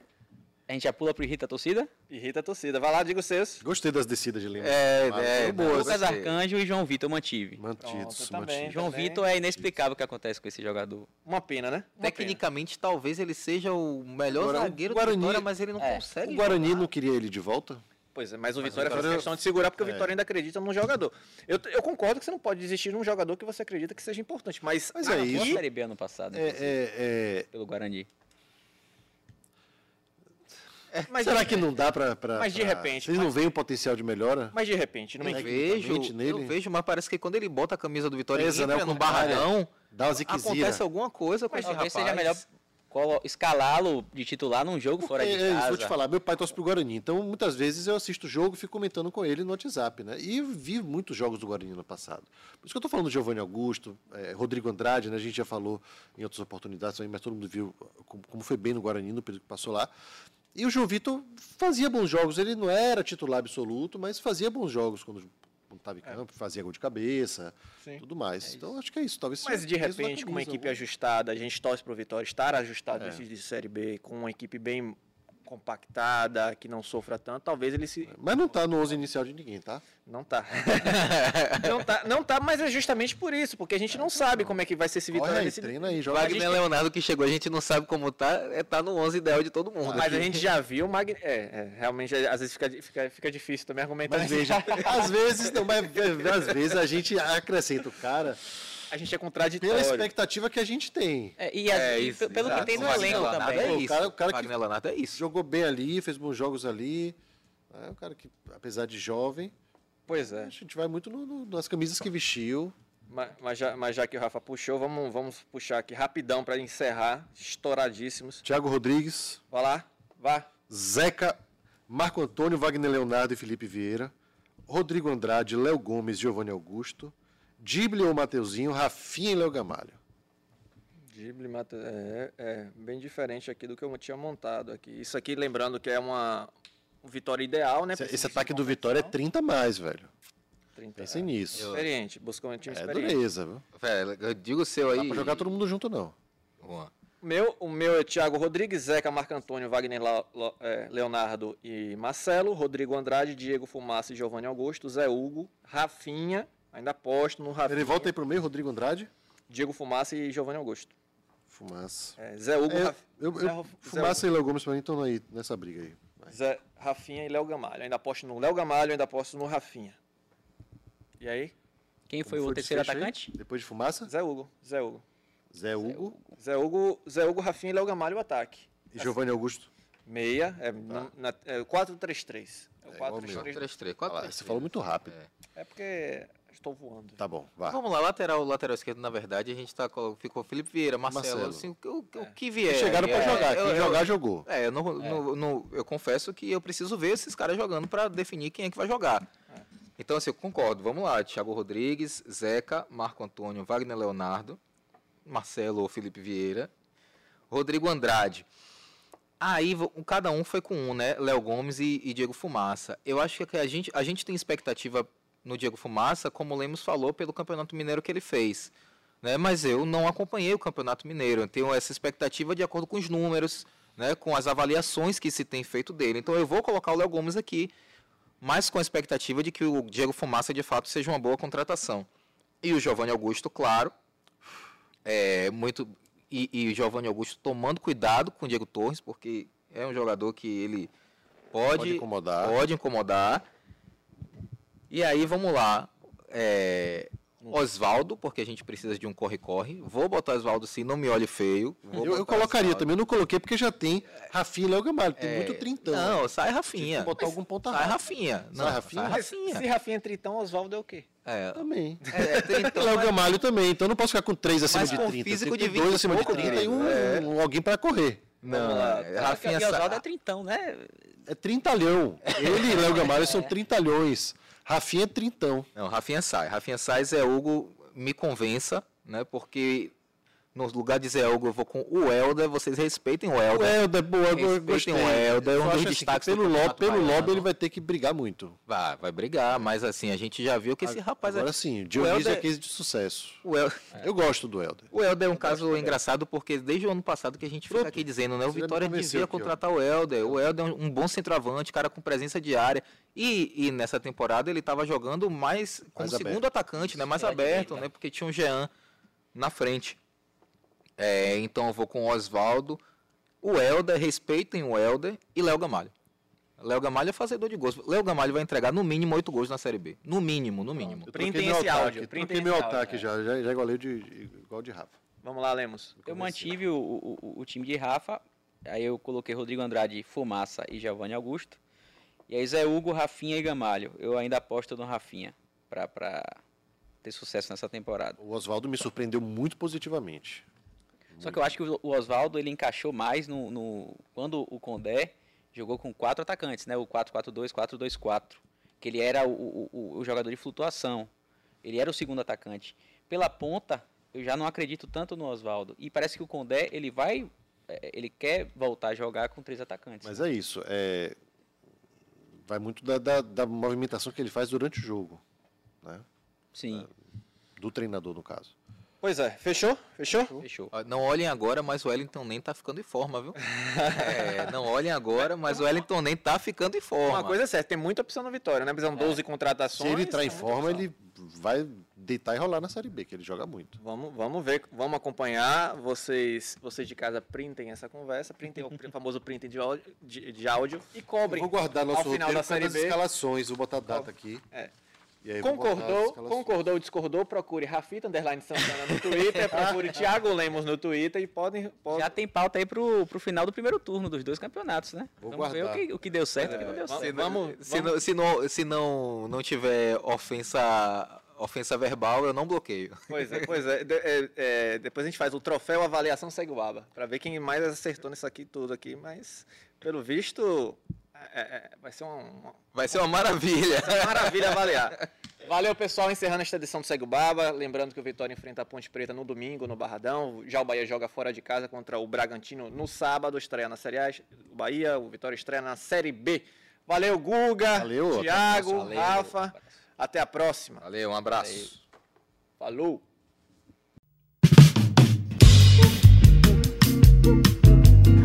Speaker 6: A gente já pula pro Irrita a Torcida?
Speaker 5: Irrita a torcida. Vai lá, diga os seus.
Speaker 4: Gostei das descidas de Lima.
Speaker 7: É,
Speaker 4: Mas
Speaker 7: é,
Speaker 4: boas.
Speaker 6: Lucas
Speaker 7: gostei.
Speaker 6: Arcanjo e João Vitor eu mantive.
Speaker 4: Mantidos,
Speaker 5: Pronto, também.
Speaker 4: mantidos.
Speaker 6: João
Speaker 5: também.
Speaker 6: Vitor é inexplicável o que acontece com esse jogador.
Speaker 5: Uma pena, né? Uma
Speaker 7: Tecnicamente, talvez ele seja o melhor
Speaker 4: Agora, o
Speaker 7: zagueiro
Speaker 4: Guarani-
Speaker 7: do Vitória, mas ele não
Speaker 6: É.
Speaker 7: consegue.
Speaker 4: O Guarani
Speaker 7: jogar.
Speaker 4: não queria ele de volta?
Speaker 5: pena. Pois é, mas o
Speaker 4: Mas
Speaker 5: Vitória
Speaker 4: o
Speaker 5: faz
Speaker 4: Vitória-
Speaker 5: questão de segurar porque o
Speaker 4: É.
Speaker 5: Vitória ainda acredita num jogador. Eu, eu concordo que você não pode desistir de um jogador que você acredita que seja importante, mas,
Speaker 4: Mas
Speaker 6: Ah,
Speaker 4: é
Speaker 6: não, foi
Speaker 4: isso.
Speaker 6: Série B ano passado,
Speaker 4: É, é, é...
Speaker 6: pelo Guarani.
Speaker 5: Mas
Speaker 4: Será
Speaker 5: de-
Speaker 4: que não dá pra-
Speaker 5: Mas de
Speaker 4: pra-
Speaker 5: repente,
Speaker 4: Vocês
Speaker 5: mas-
Speaker 4: não veem o potencial de melhora?
Speaker 5: Mas de repente, não
Speaker 7: Eu vejo,
Speaker 4: nele-
Speaker 7: eu vejo, mas parece que quando ele bota a camisa do Vitória
Speaker 4: Pesa,
Speaker 7: e
Speaker 4: né,
Speaker 7: entra
Speaker 4: o
Speaker 7: no barragão,
Speaker 4: Dá uma
Speaker 7: acontece alguma coisa com
Speaker 6: Mas
Speaker 7: esse
Speaker 6: talvez
Speaker 7: rapaz.
Speaker 6: seja melhor escalá-lo de titular num jogo fora de
Speaker 4: é,
Speaker 6: casa.
Speaker 4: vou te falar, meu pai torce pro Guarani, então muitas vezes eu assisto o jogo e fico comentando com ele no WhatsApp, né? E vi muitos jogos do Guarani no passado. Por isso que eu tô falando do Giovanni Augusto, é, Rodrigo Andrade, né? A gente já falou em outras oportunidades também, mas todo mundo viu como, como foi bem no Guarani no período que passou lá. E o João Vitor fazia bons jogos, ele não era titular absoluto, mas fazia bons jogos quando estava em campo, fazia gol de cabeça,
Speaker 5: Sim.
Speaker 4: tudo mais. então acho que é isso, talvez
Speaker 5: Mas de repente, com uma equipe
Speaker 4: algum-
Speaker 5: ajustada, a gente torce pro Vitória estar ajustado
Speaker 4: É.
Speaker 5: nesse de Série B, com uma equipe bem compactada, que não sofra tanto, talvez ele se.
Speaker 4: Mas não tá no 11 inicial de ninguém, tá?
Speaker 5: Não tá. [laughs] não tá. Não tá, mas é justamente por isso, porque a gente não sabe como é que vai ser esse Vitória
Speaker 4: aí,
Speaker 5: nesse.
Speaker 4: treina aí, joga
Speaker 7: Wagner Leonardo que chegou, a gente não sabe como tá, é tá no 11 ideal de todo mundo.
Speaker 5: Mas a gente já viu o é, é, realmente às vezes fica, fica, fica difícil também argumentar.
Speaker 4: Mas veja, [laughs] às vezes, não, mas às vezes a gente acrescenta o cara
Speaker 5: a gente é
Speaker 4: pela
Speaker 5: contraditório.
Speaker 4: expectativa que a gente tem.
Speaker 6: É, e a-
Speaker 7: É
Speaker 6: e
Speaker 7: isso,
Speaker 6: pelo que
Speaker 7: exato.
Speaker 6: tem no
Speaker 7: O
Speaker 6: elenco também.
Speaker 7: É
Speaker 4: O
Speaker 7: isso.
Speaker 4: cara- o cara que-
Speaker 7: Wagner Leonardo é isso.
Speaker 4: Jogou bem ali, fez bons jogos ali. É um cara que, apesar de jovem,
Speaker 5: Pois é.
Speaker 4: a gente vai muito no- no- nas camisas que vestiu.
Speaker 5: Mas, mas já, mas já que o Rafa puxou, vamos, vamos puxar aqui rapidão para encerrar, estouradíssimos.
Speaker 4: Thiago Rodrigues,
Speaker 5: Vai lá, vá.
Speaker 4: Zeca, Marco Antônio, Wagner Leonardo e Felipe Vieira, Rodrigo Andrade, Léo Gomes, Giovanni Augusto, Dible ou Mateuzinho, Rafinha e Léo Gamalho.
Speaker 5: Drible, mata, é, é bem diferente aqui do que eu tinha montado aqui. Isso aqui, lembrando que é uma um vitória ideal, né?
Speaker 4: Esse, esse ataque do Vitória é 30 a mais, velho.
Speaker 5: 30,
Speaker 4: Pensem
Speaker 5: é.
Speaker 4: nisso.
Speaker 5: Experiente, buscou um time
Speaker 4: É
Speaker 5: experiente.
Speaker 4: dureza, viu?
Speaker 7: Velho, eu digo o seu
Speaker 4: Não
Speaker 7: aí.
Speaker 4: dá pra jogar todo mundo junto, não.
Speaker 7: Juan.
Speaker 5: O meu, o meu é Thiago Rodrigues, Zeca, Marco Antônio, Wagner La- La- é, Leonardo e Marcelo, Rodrigo Andrade, Diego Fumaça e Giovanni Augusto, Zé Hugo, Rafinha, ainda aposto no Rafinha,
Speaker 4: Ele volta aí pro meio, Rodrigo Andrade.
Speaker 5: Diego Fumaça e Giovanni Augusto.
Speaker 4: Fumaça.
Speaker 5: É, Zé Hugo,
Speaker 4: É,
Speaker 5: Raf-
Speaker 4: eu,
Speaker 5: Zé
Speaker 4: eu,
Speaker 5: Ro- Zé
Speaker 4: Fumaça e Léo Gomes pra mim estão aí nessa briga aí. Vai.
Speaker 5: Zé, Rafinha e Léo Gamalho. Ainda aposto no Léo Gamalho, ainda aposto no Rafinha. E aí?
Speaker 6: Quem foi
Speaker 4: Como
Speaker 6: o terceiro
Speaker 4: desfecho aí?
Speaker 6: atacante?
Speaker 4: Depois de Fumaça,
Speaker 5: Zé Hugo, Zé Hugo.
Speaker 4: Zé Hugo
Speaker 5: Zé Hugo, Zé Hugo Rafinha e Léo Gamalho o ataque.
Speaker 4: e Giovanni Augusto.
Speaker 5: Meia, é, na, na, é 4-3-3. É o
Speaker 4: É igual
Speaker 5: 4-3-3.
Speaker 7: 3-3,
Speaker 4: Ah lá,
Speaker 7: 4
Speaker 4: você falou muito rápido.
Speaker 5: É porque estou voando.
Speaker 4: Tá bom, vai.
Speaker 7: Vamos lá, lateral, lateral esquerdo, na verdade, a gente tá, com- ficou Felipe Vieira, Marcelo,
Speaker 4: Marcelo.
Speaker 7: assim, o, o- o que vier.
Speaker 4: Chegaram pra
Speaker 7: É,
Speaker 4: jogar,
Speaker 7: eu-
Speaker 4: quem
Speaker 7: eu-
Speaker 4: jogar, jogou.
Speaker 7: É, eu, não, não- não- eu confesso que eu preciso ver esses caras jogando para definir quem é que vai jogar. Então, assim, eu concordo. Vamos lá, Thiago Rodrigues, Zeca, Marco Antônio, Wagner Leonardo, Marcelo ou Felipe Vieira, Rodrigo Andrade. Aí, cada um foi com um, né? Léo Gomes e, e Diego Fumaça. Eu acho que a gente, a gente tem expectativa no Diego Fumaça, como o Lemos falou, pelo Campeonato Mineiro que ele fez. Né? Mas eu não acompanhei o Campeonato Mineiro. Eu tenho essa expectativa de acordo com os números, né? com as avaliações que se tem feito dele. Então eu vou colocar o Léo Gomes aqui, mas com a expectativa de que o Diego Fumaça de fato seja uma boa contratação. E o Giovanni Augusto, claro, é muito e, e Giovanni Augusto tomando cuidado com o Diego Torres, porque é um jogador que ele pode,
Speaker 4: Pode incomodar.
Speaker 7: pode incomodar. E aí vamos lá, é, Oswaldo, porque a gente precisa de um corre-corre. Vou botar Oswaldo sim, não me olhe feio. Vou
Speaker 4: Eu, eu colocaria
Speaker 7: Oswaldo.
Speaker 4: também, eu não coloquei porque já tem Rafinha e Léo Gamalho. Tem
Speaker 7: É,
Speaker 4: muito trintão.
Speaker 7: Não, sai
Speaker 4: Tinha
Speaker 7: Rafinha.
Speaker 4: botar algum ponta
Speaker 7: Sai. Rafinha. Não,
Speaker 4: Sai Rafinha?
Speaker 7: Sai Rafinha.
Speaker 5: se Rafinha é tritão, Oswaldo é o quê?
Speaker 7: É,
Speaker 4: Também.
Speaker 7: é, é trintou, [laughs]
Speaker 4: Léo
Speaker 7: mas-
Speaker 4: Gamalho também, então eu não posso ficar com três acima
Speaker 7: Mas
Speaker 4: de
Speaker 7: com
Speaker 4: 30.
Speaker 7: físico
Speaker 4: Tem que
Speaker 7: de
Speaker 4: ter dois
Speaker 7: 20 e
Speaker 4: acima de
Speaker 7: pouco,
Speaker 4: 30 e um,
Speaker 7: querido.
Speaker 4: um- alguém pra correr.
Speaker 7: Não, é,
Speaker 6: Rafinha
Speaker 7: sai.
Speaker 6: é trintão, né?
Speaker 4: É trintalhão. Ele e Léo Gamalho são trintalhões. Rafinha é trintão.
Speaker 7: Não, Rafinha sai. Rafinha sai, Zé Hugo me convença, né? Porque no lugar de Zé Hugo eu vou com o Helder, vocês respeitem o
Speaker 4: O
Speaker 7: Helder.
Speaker 4: Helder, boa, eu
Speaker 7: Respeitem
Speaker 4: gostei.
Speaker 7: o Helder, é um dos
Speaker 4: assim,
Speaker 7: destaques
Speaker 4: que
Speaker 7: do
Speaker 4: pelo, lobby, pelo lobby ele vai ter que brigar muito.
Speaker 7: Vai, vai brigar, mas assim, a gente já viu que esse rapaz
Speaker 4: Agora
Speaker 7: é.
Speaker 4: sim, Dionísio
Speaker 7: Helder-
Speaker 4: é case de sucesso.
Speaker 7: O El-
Speaker 4: Eu gosto do Helder.
Speaker 7: O Helder é um caso engraçado porque desde o ano passado que a gente fica
Speaker 4: Pronto.
Speaker 7: aqui dizendo, né? O
Speaker 4: Você
Speaker 7: Vitória devia
Speaker 4: aqui,
Speaker 7: contratar o Helder. O Helder é um bom centroavante, cara com presença diária. E, e nessa temporada ele estava jogando mais como
Speaker 4: Mais
Speaker 7: segundo
Speaker 4: aberto.
Speaker 7: atacante, né? Mais
Speaker 6: Pela
Speaker 7: aberto, né? Porque tinha um Jean na frente. É, então eu vou com o Oswaldo, o Helder, respeitem o Helder e Léo Gamalho. Léo Gamalho é fazedor de gols. Léo Gamalho vai entregar no mínimo oito gols na Série B. No mínimo, no mínimo.
Speaker 4: Eu
Speaker 5: Printem esse
Speaker 4: ataque,
Speaker 5: áudio, printem
Speaker 4: meu
Speaker 5: áudio,
Speaker 4: ataque
Speaker 5: é.
Speaker 4: já, já, já igualei de, igual de Rafa.
Speaker 5: Vamos lá, Lemos.
Speaker 6: Eu mantive o, o, o- time de Rafa, aí eu coloquei Rodrigo Andrade, Fumaça e Giovanni Augusto. E aí Zé Hugo, Rafinha e Gamalho. Eu ainda aposto no Rafinha pra, pra ter sucesso nessa temporada.
Speaker 4: O Oswaldo me surpreendeu muito positivamente.
Speaker 6: Só que eu acho que o Oswaldo ele encaixou mais no, no- quando o Condé jogou com quatro atacantes, né? O 4-4-2, 4-2-4, que ele era o, o, o- jogador de flutuação. Ele era o segundo atacante. Pela ponta, eu já não acredito tanto no Oswaldo. E parece que o Condé ele vai, eh, ele quer voltar a jogar com três atacantes.
Speaker 4: Mas é isso. É... Vai muito da, da, da movimentação que ele faz durante o jogo. Né?
Speaker 6: Sim.
Speaker 4: Do treinador, no caso.
Speaker 5: Pois é, fechou? Fechou?
Speaker 6: Fechou.
Speaker 7: Ó, Não olhem agora, mas o Wellington nem tá ficando em forma, viu? [laughs] É, não olhem agora, mas o Wellington nem tá ficando em forma.
Speaker 5: Uma coisa é certa, tem muita opção no Vitória, né? São 12
Speaker 4: Se
Speaker 5: contratações.
Speaker 4: ele entrar em
Speaker 5: muita
Speaker 4: forma, ele vai deitar e rolar na Série B, que ele joga muito.
Speaker 5: Vamos, vamos ver, vamos acompanhar. Vocês, vocês de casa printem essa conversa, printem o famoso printing de áudio, de, de áudio e cobrem.
Speaker 4: Vou guardar nosso
Speaker 5: ao final
Speaker 4: roteiro
Speaker 5: da Série
Speaker 4: das
Speaker 5: B.
Speaker 4: escalações, vou botar a data aqui.
Speaker 5: É.
Speaker 4: E aí
Speaker 5: Concordou, concordou, discordou, procure Rafita Underline Santana no Twitter, [laughs] procure Thiago Lemos no Twitter e podem. podem
Speaker 6: Já tem pauta aí pro, pro final do primeiro turno dos dois campeonatos, né?
Speaker 4: Vou
Speaker 6: Vamos ver o
Speaker 4: guardar.
Speaker 6: que, o que deu certo e o que não deu
Speaker 5: vamos-
Speaker 6: certo.
Speaker 5: vamos,
Speaker 7: Se,
Speaker 5: vamos-
Speaker 7: não, se, não, se não, não tiver ofensa, ofensa verbal, eu não bloqueio.
Speaker 5: Pois é, [laughs] pois é. De- é, é, Depois a gente faz o troféu avaliação segue o baba, pra ver quem mais acertou nisso aqui tudo aqui, mas pelo visto é, é, vai ser uma, uma
Speaker 7: Vai ser uma maravilha.
Speaker 5: maravilha avaliar. [laughs] Valeu, pessoal. Encerrando esta edição do Segue o Baba. Lembrando que o Vitória enfrenta a Ponte Preta no domingo, no Barradão. Já o Bahia joga fora de casa contra o Bragantino no sábado. Estreia na Série A. O Bahia, o Vitória estreia na Série B. Valeu, Guga,
Speaker 4: Valeu,
Speaker 5: Thiago. Rafa. Até a próxima.
Speaker 7: Valeu, um abraço.
Speaker 5: Falou.